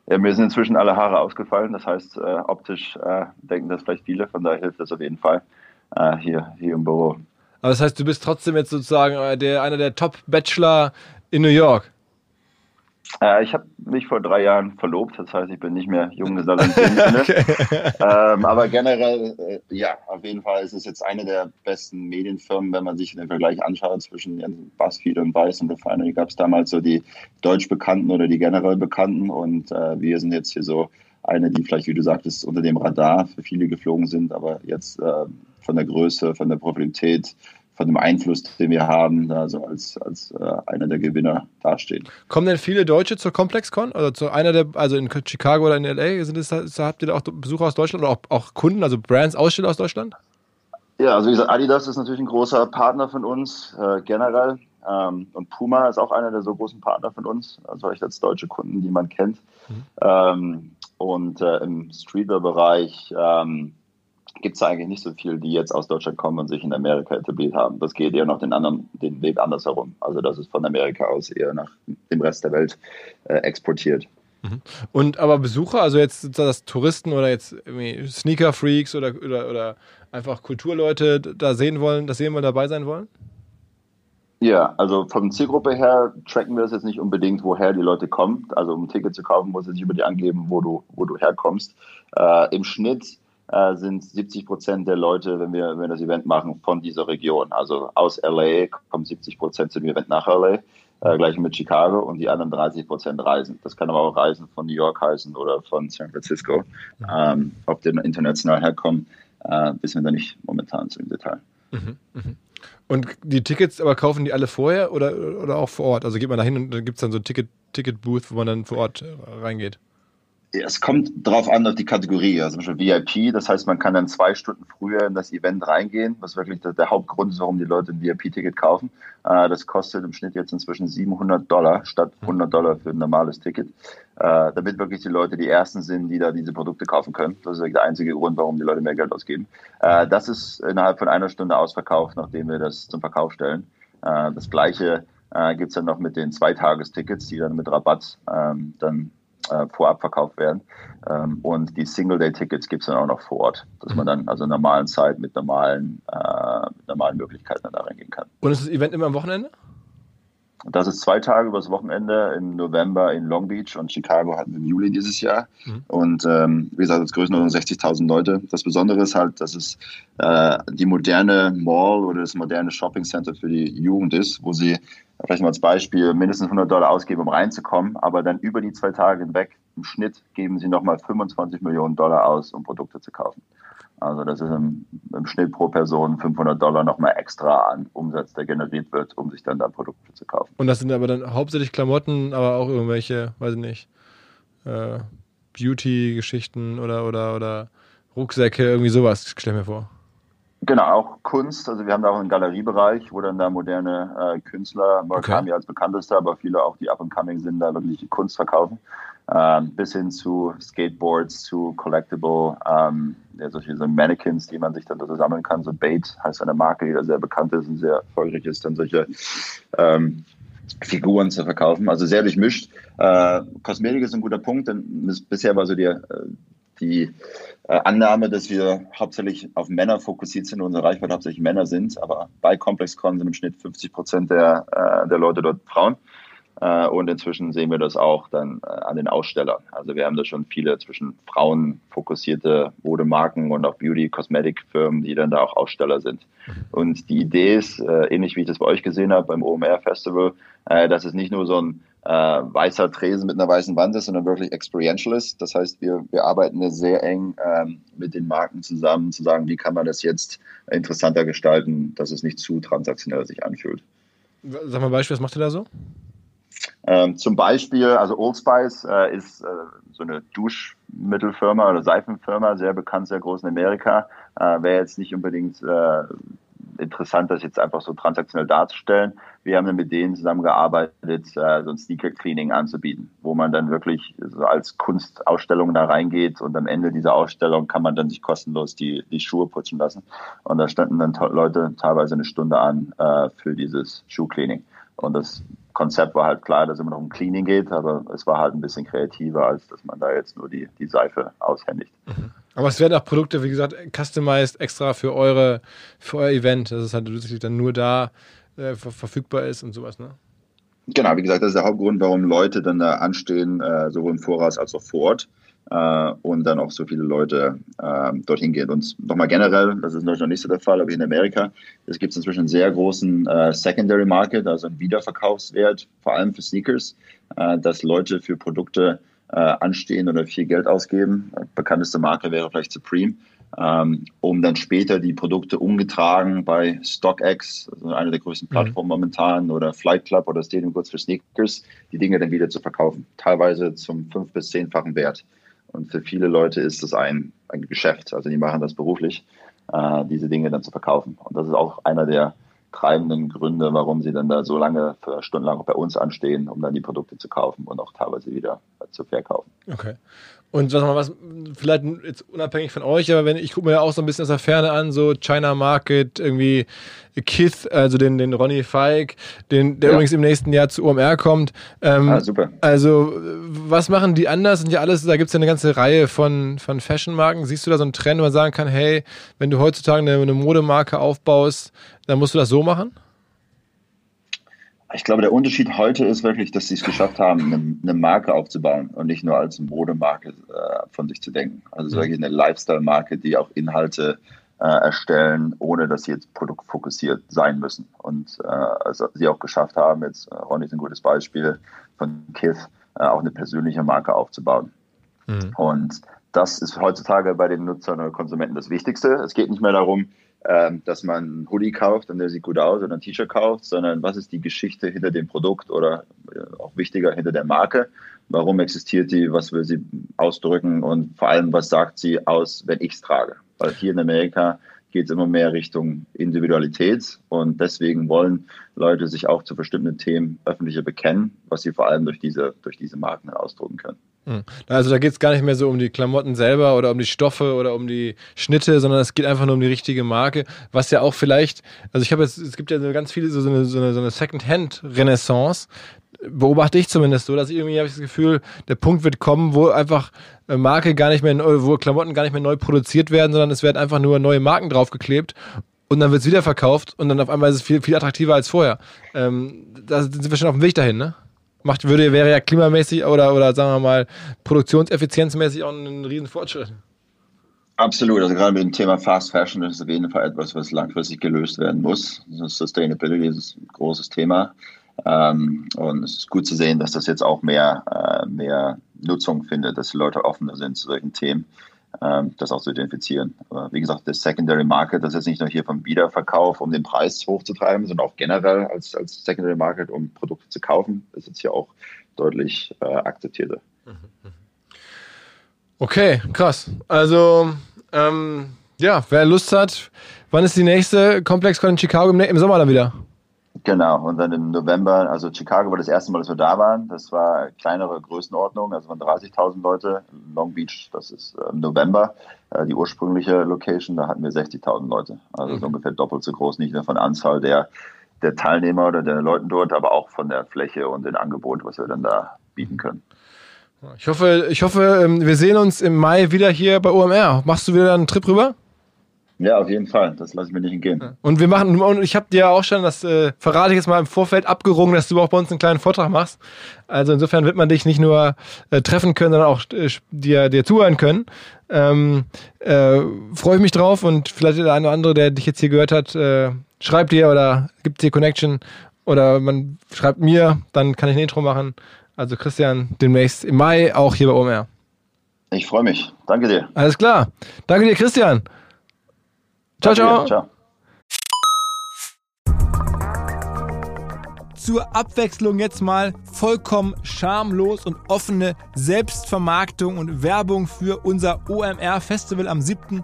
ja, mir sind inzwischen alle Haare ausgefallen. Das heißt, äh, optisch äh, denken das vielleicht viele. Von daher hilft das auf jeden Fall äh, hier, hier im Büro. Aber das heißt, du bist trotzdem jetzt sozusagen äh, der, einer der Top-Bachelor in New York. Äh, ich habe mich vor drei Jahren verlobt. Das heißt, ich bin nicht mehr Junggeselle dem Sinne. (laughs) ähm, aber generell, äh, ja, auf jeden Fall ist es jetzt eine der besten Medienfirmen, wenn man sich den Vergleich anschaut zwischen BuzzFeed und Vice und Refinery. Gab es damals so die deutsch Bekannten oder die generell Bekannten. Und äh, wir sind jetzt hier so eine, die vielleicht, wie du sagtest, unter dem Radar für viele geflogen sind, aber jetzt äh, von der Größe, von der Profilität, von dem Einfluss, den wir haben, da so als, als äh, einer der Gewinner dastehen. Kommen denn viele Deutsche zur ComplexCon? Oder zu einer der, also in Chicago oder in LA, sind es, habt ihr da auch Besucher aus Deutschland oder auch, auch Kunden, also Brands, Aussteller aus Deutschland? Ja, also wie gesagt, Adidas ist natürlich ein großer Partner von uns äh, generell. Ähm, und Puma ist auch einer der so großen Partner von uns, also echt als deutsche Kunden, die man kennt. Ähm, und äh, im Streetwear-Bereich ähm, gibt es eigentlich nicht so viel, die jetzt aus Deutschland kommen und sich in Amerika etabliert haben. Das geht eher noch den anderen, den Weg andersherum. Also das ist von Amerika aus eher nach dem Rest der Welt äh, exportiert. Und aber Besucher, also jetzt sind das Touristen oder jetzt irgendwie Sneaker-Freaks oder, oder, oder einfach Kulturleute da sehen wollen, das sehen wollen, dabei sein wollen? Ja, also von Zielgruppe her tracken wir das jetzt nicht unbedingt, woher die Leute kommen. Also um ein Ticket zu kaufen, muss es nicht über die angeben, wo du, wo du herkommst. Äh, Im Schnitt äh, sind 70 Prozent der Leute, wenn wir, wenn wir das Event machen, von dieser Region. Also aus LA kommen 70 Prozent zu dem Event nach LA, äh, gleich mit Chicago und die anderen 30 Prozent reisen. Das kann aber auch Reisen von New York heißen oder von San Francisco. Ähm, ob die international herkommen, äh, wissen wir da nicht momentan so im Detail. Und die Tickets aber kaufen die alle vorher oder, oder auch vor Ort? Also geht man da hin und dann gibt es dann so ein Ticket, Ticket-Booth, wo man dann vor Ort äh, reingeht. Es kommt drauf an, auf die Kategorie. Also zum Beispiel VIP, das heißt, man kann dann zwei Stunden früher in das Event reingehen, was wirklich der, Hauptgrund ist, warum die Leute ein VIP-Ticket kaufen. Äh, das kostet im Schnitt jetzt inzwischen 700 Dollar statt 100 Dollar für ein normales Ticket, äh, damit wirklich die Leute die Ersten sind, die da diese Produkte kaufen können. Das ist der einzige Grund, warum die Leute mehr Geld ausgeben. Äh, das ist innerhalb von einer Stunde ausverkauft, nachdem wir das zum Verkauf stellen. Das Gleiche äh, gibt's dann noch mit den Zweitagestickets, die dann mit Rabatt ähm, dann äh, vorab verkauft werden. Ähm, und die Single-Day-Tickets gibt's dann auch noch vor Ort, dass man dann also in normalen Zeit mit normalen, äh, normalen Möglichkeiten dann da reingehen kann. Und ist das Event immer am Wochenende? Das ist zwei Tage übers Wochenende im November in Long Beach und Chicago hatten wir im Juli dieses Jahr. Mhm. Und ähm, wie gesagt, als Größenordnung 60.000 Leute. Das Besondere ist halt, dass es äh, die moderne Mall oder das moderne Shopping Center für die Jugend ist, wo sie vielleicht mal als Beispiel mindestens 100 Dollar ausgeben, um reinzukommen, aber dann über die zwei Tage hinweg im Schnitt geben sie nochmal 25 Millionen Dollar aus, um Produkte zu kaufen. Also das ist im, im Schnitt pro Person 500 Dollar nochmal extra an Umsatz, der generiert wird, um sich dann da Produkte zu kaufen. Und das sind aber dann hauptsächlich Klamotten, aber auch irgendwelche, weiß ich nicht, äh, Beauty-Geschichten oder, oder, oder Rucksäcke, irgendwie sowas, stell mir vor. Genau, auch Kunst. Also wir haben da auch einen Galeriebereich, wo dann da moderne äh, Künstler, Murakami als bekanntester, aber viele auch, die up and coming sind, da wirklich Kunst verkaufen. Ähm, bis hin zu Skateboards, zu Collectible, ähm, ja, solche so Mannequins, die man sich dann so sammeln kann. So Bait heißt eine Marke, die da sehr bekannt ist und sehr erfolgreich ist, dann solche ähm, Figuren zu verkaufen. Also sehr durchmischt. Äh, Kosmetik ist ein guter Punkt, denn bis, bisher war so die, äh, die äh, Annahme, dass wir hauptsächlich auf Männer fokussiert sind, unsere Reichweite hauptsächlich Männer sind, aber bei ComplexCon sind im Schnitt 50 Prozent der, äh, der Leute dort Frauen. Äh, und inzwischen sehen wir das auch dann äh, an den Ausstellern. Also wir haben da schon viele zwischen Frauen fokussierte Modemarken und auch Beauty-Cosmetic-Firmen, die dann da auch Aussteller sind. Und die Idee ist, äh, ähnlich wie ich das bei euch gesehen habe beim OMR Festival, dass es nicht nur so ein weißer Tresen mit einer weißen Wand ist, sondern wirklich experiential ist. Das heißt, wir, wir arbeiten sehr eng ähm, mit den Marken zusammen, zu sagen, wie kann man das jetzt interessanter gestalten, dass es nicht zu transaktionell sich anfühlt. Sag mal ein Beispiel, was macht ihr da so? Ähm, zum Beispiel, also Old Spice äh, ist äh, so eine Duschmittelfirma oder Seifenfirma, sehr bekannt, sehr groß in Amerika. Äh, Wäre jetzt nicht unbedingt äh, interessant, das jetzt einfach so transaktionell darzustellen. Wir haben dann mit denen zusammengearbeitet, äh, so ein Sneaker Cleaning anzubieten, wo man dann wirklich so als Kunstausstellung da reingeht und am Ende dieser Ausstellung kann man dann sich kostenlos die, die Schuhe putzen lassen. Und da standen dann Leute teilweise eine Stunde an äh, für dieses Schuhcleaning. Und das Konzept war halt klar, dass es immer noch um Cleaning geht, aber es war halt ein bisschen kreativer, als dass man da jetzt nur die, die Seife aushändigt. Mhm. Aber es werden auch Produkte, wie gesagt, customized extra für eure, für euer Event, dass es halt wirklich dann nur da äh, verfügbar ist und sowas, ne? Genau, wie gesagt, das ist der Hauptgrund, warum Leute dann da anstehen, äh, sowohl im Voraus als auch vor Ort äh, und dann auch so viele Leute äh, dorthin gehen. Und nochmal generell, das ist noch nicht so der Fall, aber in Amerika, es gibt inzwischen einen sehr großen äh, Secondary Market, also einen Wiederverkaufswert, vor allem für Sneakers, äh, dass Leute für Produkte äh, anstehen oder viel Geld ausgeben. Bekannteste Marke wäre vielleicht Supreme. Ähm, um dann später die Produkte umgetragen bei StockX, also eine der größten mhm. Plattformen mhm. momentan, oder Flight Club oder Stadium Goods für Sneakers, die Dinge dann wieder zu verkaufen. Teilweise zum fünf- bis zehnfachen Wert. Und für viele Leute ist das ein, ein Geschäft. Also die machen das beruflich, äh, diese Dinge dann zu verkaufen. Und das ist auch einer der treibenden Gründe, warum sie dann da so lange, stundenlang bei uns anstehen, um dann die Produkte zu kaufen und auch teilweise wieder zu verkaufen. Okay. Und was mal was, vielleicht jetzt unabhängig von euch, aber wenn ich gucke mir ja auch so ein bisschen aus der Ferne an, so China Market, irgendwie Kith, also den, den Ronny Feig, den, der ja. übrigens im nächsten Jahr zu OMR kommt. Ähm, ah, super. Also, was machen die anders? Sind ja alles, da gibt es ja eine ganze Reihe von, von Fashion-Marken. Siehst du da so einen Trend, wo man sagen kann, hey, wenn du heutzutage eine, eine Modemarke aufbaust, dann musst du das so machen? Ich glaube, der Unterschied heute ist wirklich, dass sie es geschafft haben, eine, eine Marke aufzubauen und nicht nur als Modemarke äh, von sich zu denken. Also mhm. wirklich eine Lifestyle-Marke, die auch Inhalte äh, erstellen, ohne dass sie jetzt produktfokussiert sein müssen. Und äh, also sie auch geschafft haben, jetzt äh, Ronny ist ein gutes Beispiel von Kith, äh, auch eine persönliche Marke aufzubauen. Mhm. Und das ist heutzutage bei den Nutzern oder Konsumenten das Wichtigste. Es geht nicht mehr darum, dass man einen Hoodie kauft und der sieht gut aus oder ein T-Shirt kauft, sondern was ist die Geschichte hinter dem Produkt oder äh, auch wichtiger hinter der Marke? Warum existiert die? Was will sie ausdrücken? Und vor allem, was sagt sie aus, wenn ich es trage? Weil hier in Amerika geht es immer mehr Richtung Individualität und deswegen wollen Leute sich auch zu bestimmten Themen öffentlicher bekennen, was sie vor allem durch diese, durch diese Marken ausdrücken können. Hm. Also da geht es gar nicht mehr so um die Klamotten selber oder um die Stoffe oder um die Schnitte, sondern es geht einfach nur um die richtige Marke, was ja auch vielleicht, also ich habe jetzt, es gibt ja ganz viele so eine, so eine, so eine Second-Hand-Renaissance, beobachte ich zumindest so, dass ich irgendwie habe ich das Gefühl, der Punkt wird kommen, wo einfach äh, Marke gar nicht mehr, wo Klamotten gar nicht mehr neu produziert werden, sondern es werden einfach nur neue Marken draufgeklebt und dann wird es wieder verkauft und dann auf einmal ist es viel, viel attraktiver als vorher. Ähm, da sind wir schon auf dem Weg dahin, ne? Macht, würde, wäre ja klimamäßig oder, oder sagen wir mal produktionseffizienzmäßig auch ein Riesenfortschritt. Absolut, also gerade mit dem Thema Fast Fashion ist es auf jeden Fall etwas, was langfristig gelöst werden muss. Sustainability ist ein großes Thema. Ähm, und es ist gut zu sehen, dass das jetzt auch mehr, äh, mehr Nutzung findet, dass die Leute offener sind zu solchen Themen. Ähm, das auch zu identifizieren. Aber wie gesagt, das Secondary Market, das ist nicht nur hier vom Wiederverkauf, um den Preis hochzutreiben, sondern auch generell als, als Secondary Market, um Produkte zu kaufen, ist jetzt hier auch deutlich äh, akzeptierter. Okay, krass. Also, ähm, ja, wer Lust hat, wann ist die nächste Complex in Chicago im, im Sommer dann wieder? Genau, und dann im November, also Chicago war das erste Mal, dass wir da waren. Das war kleinere Größenordnung, also von 30.000 Leute. Long Beach, das ist äh, im November, äh, die ursprüngliche Location, da hatten wir 60.000 Leute. Also mhm. ungefähr doppelt so groß, nicht nur von Anzahl der, der Teilnehmer oder der Leute dort, aber auch von der Fläche und dem Angebot, was wir dann da bieten können. Ich hoffe, ich hoffe, ähm, wir sehen uns im Mai wieder hier bei OMR. Machst du wieder einen Trip rüber? Ja, auf jeden Fall. Das lasse ich mir nicht entgehen. Und wir machen, und ich habe dir auch schon, das äh, verrate ich jetzt mal im Vorfeld, abgerungen, dass du auch bei uns einen kleinen Vortrag machst. Also insofern wird man dich nicht nur äh, treffen können, sondern auch äh, dir, dir zuhören können. Ähm, äh, Freue ich mich drauf und vielleicht der eine oder andere, der dich jetzt hier gehört hat, äh, schreibt dir oder gibt dir Connection oder man schreibt mir, dann kann ich ein Intro machen. Also Christian, demnächst im Mai auch hier bei OMR. Ich freue mich. Danke dir. Alles klar. Danke dir, Christian. Ciao, ciao. ciao. Zur Abwechslung jetzt mal vollkommen schamlos und offene Selbstvermarktung und Werbung für unser OMR Festival am 7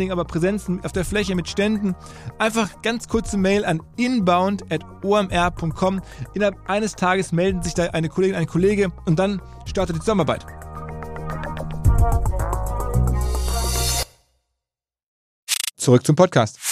Dingen aber Präsenzen auf der Fläche, mit Ständen. Einfach ganz kurze Mail an inbound.omr.com. Innerhalb eines Tages melden sich da eine Kollegin, ein Kollege und dann startet die Zusammenarbeit. Zurück zum Podcast.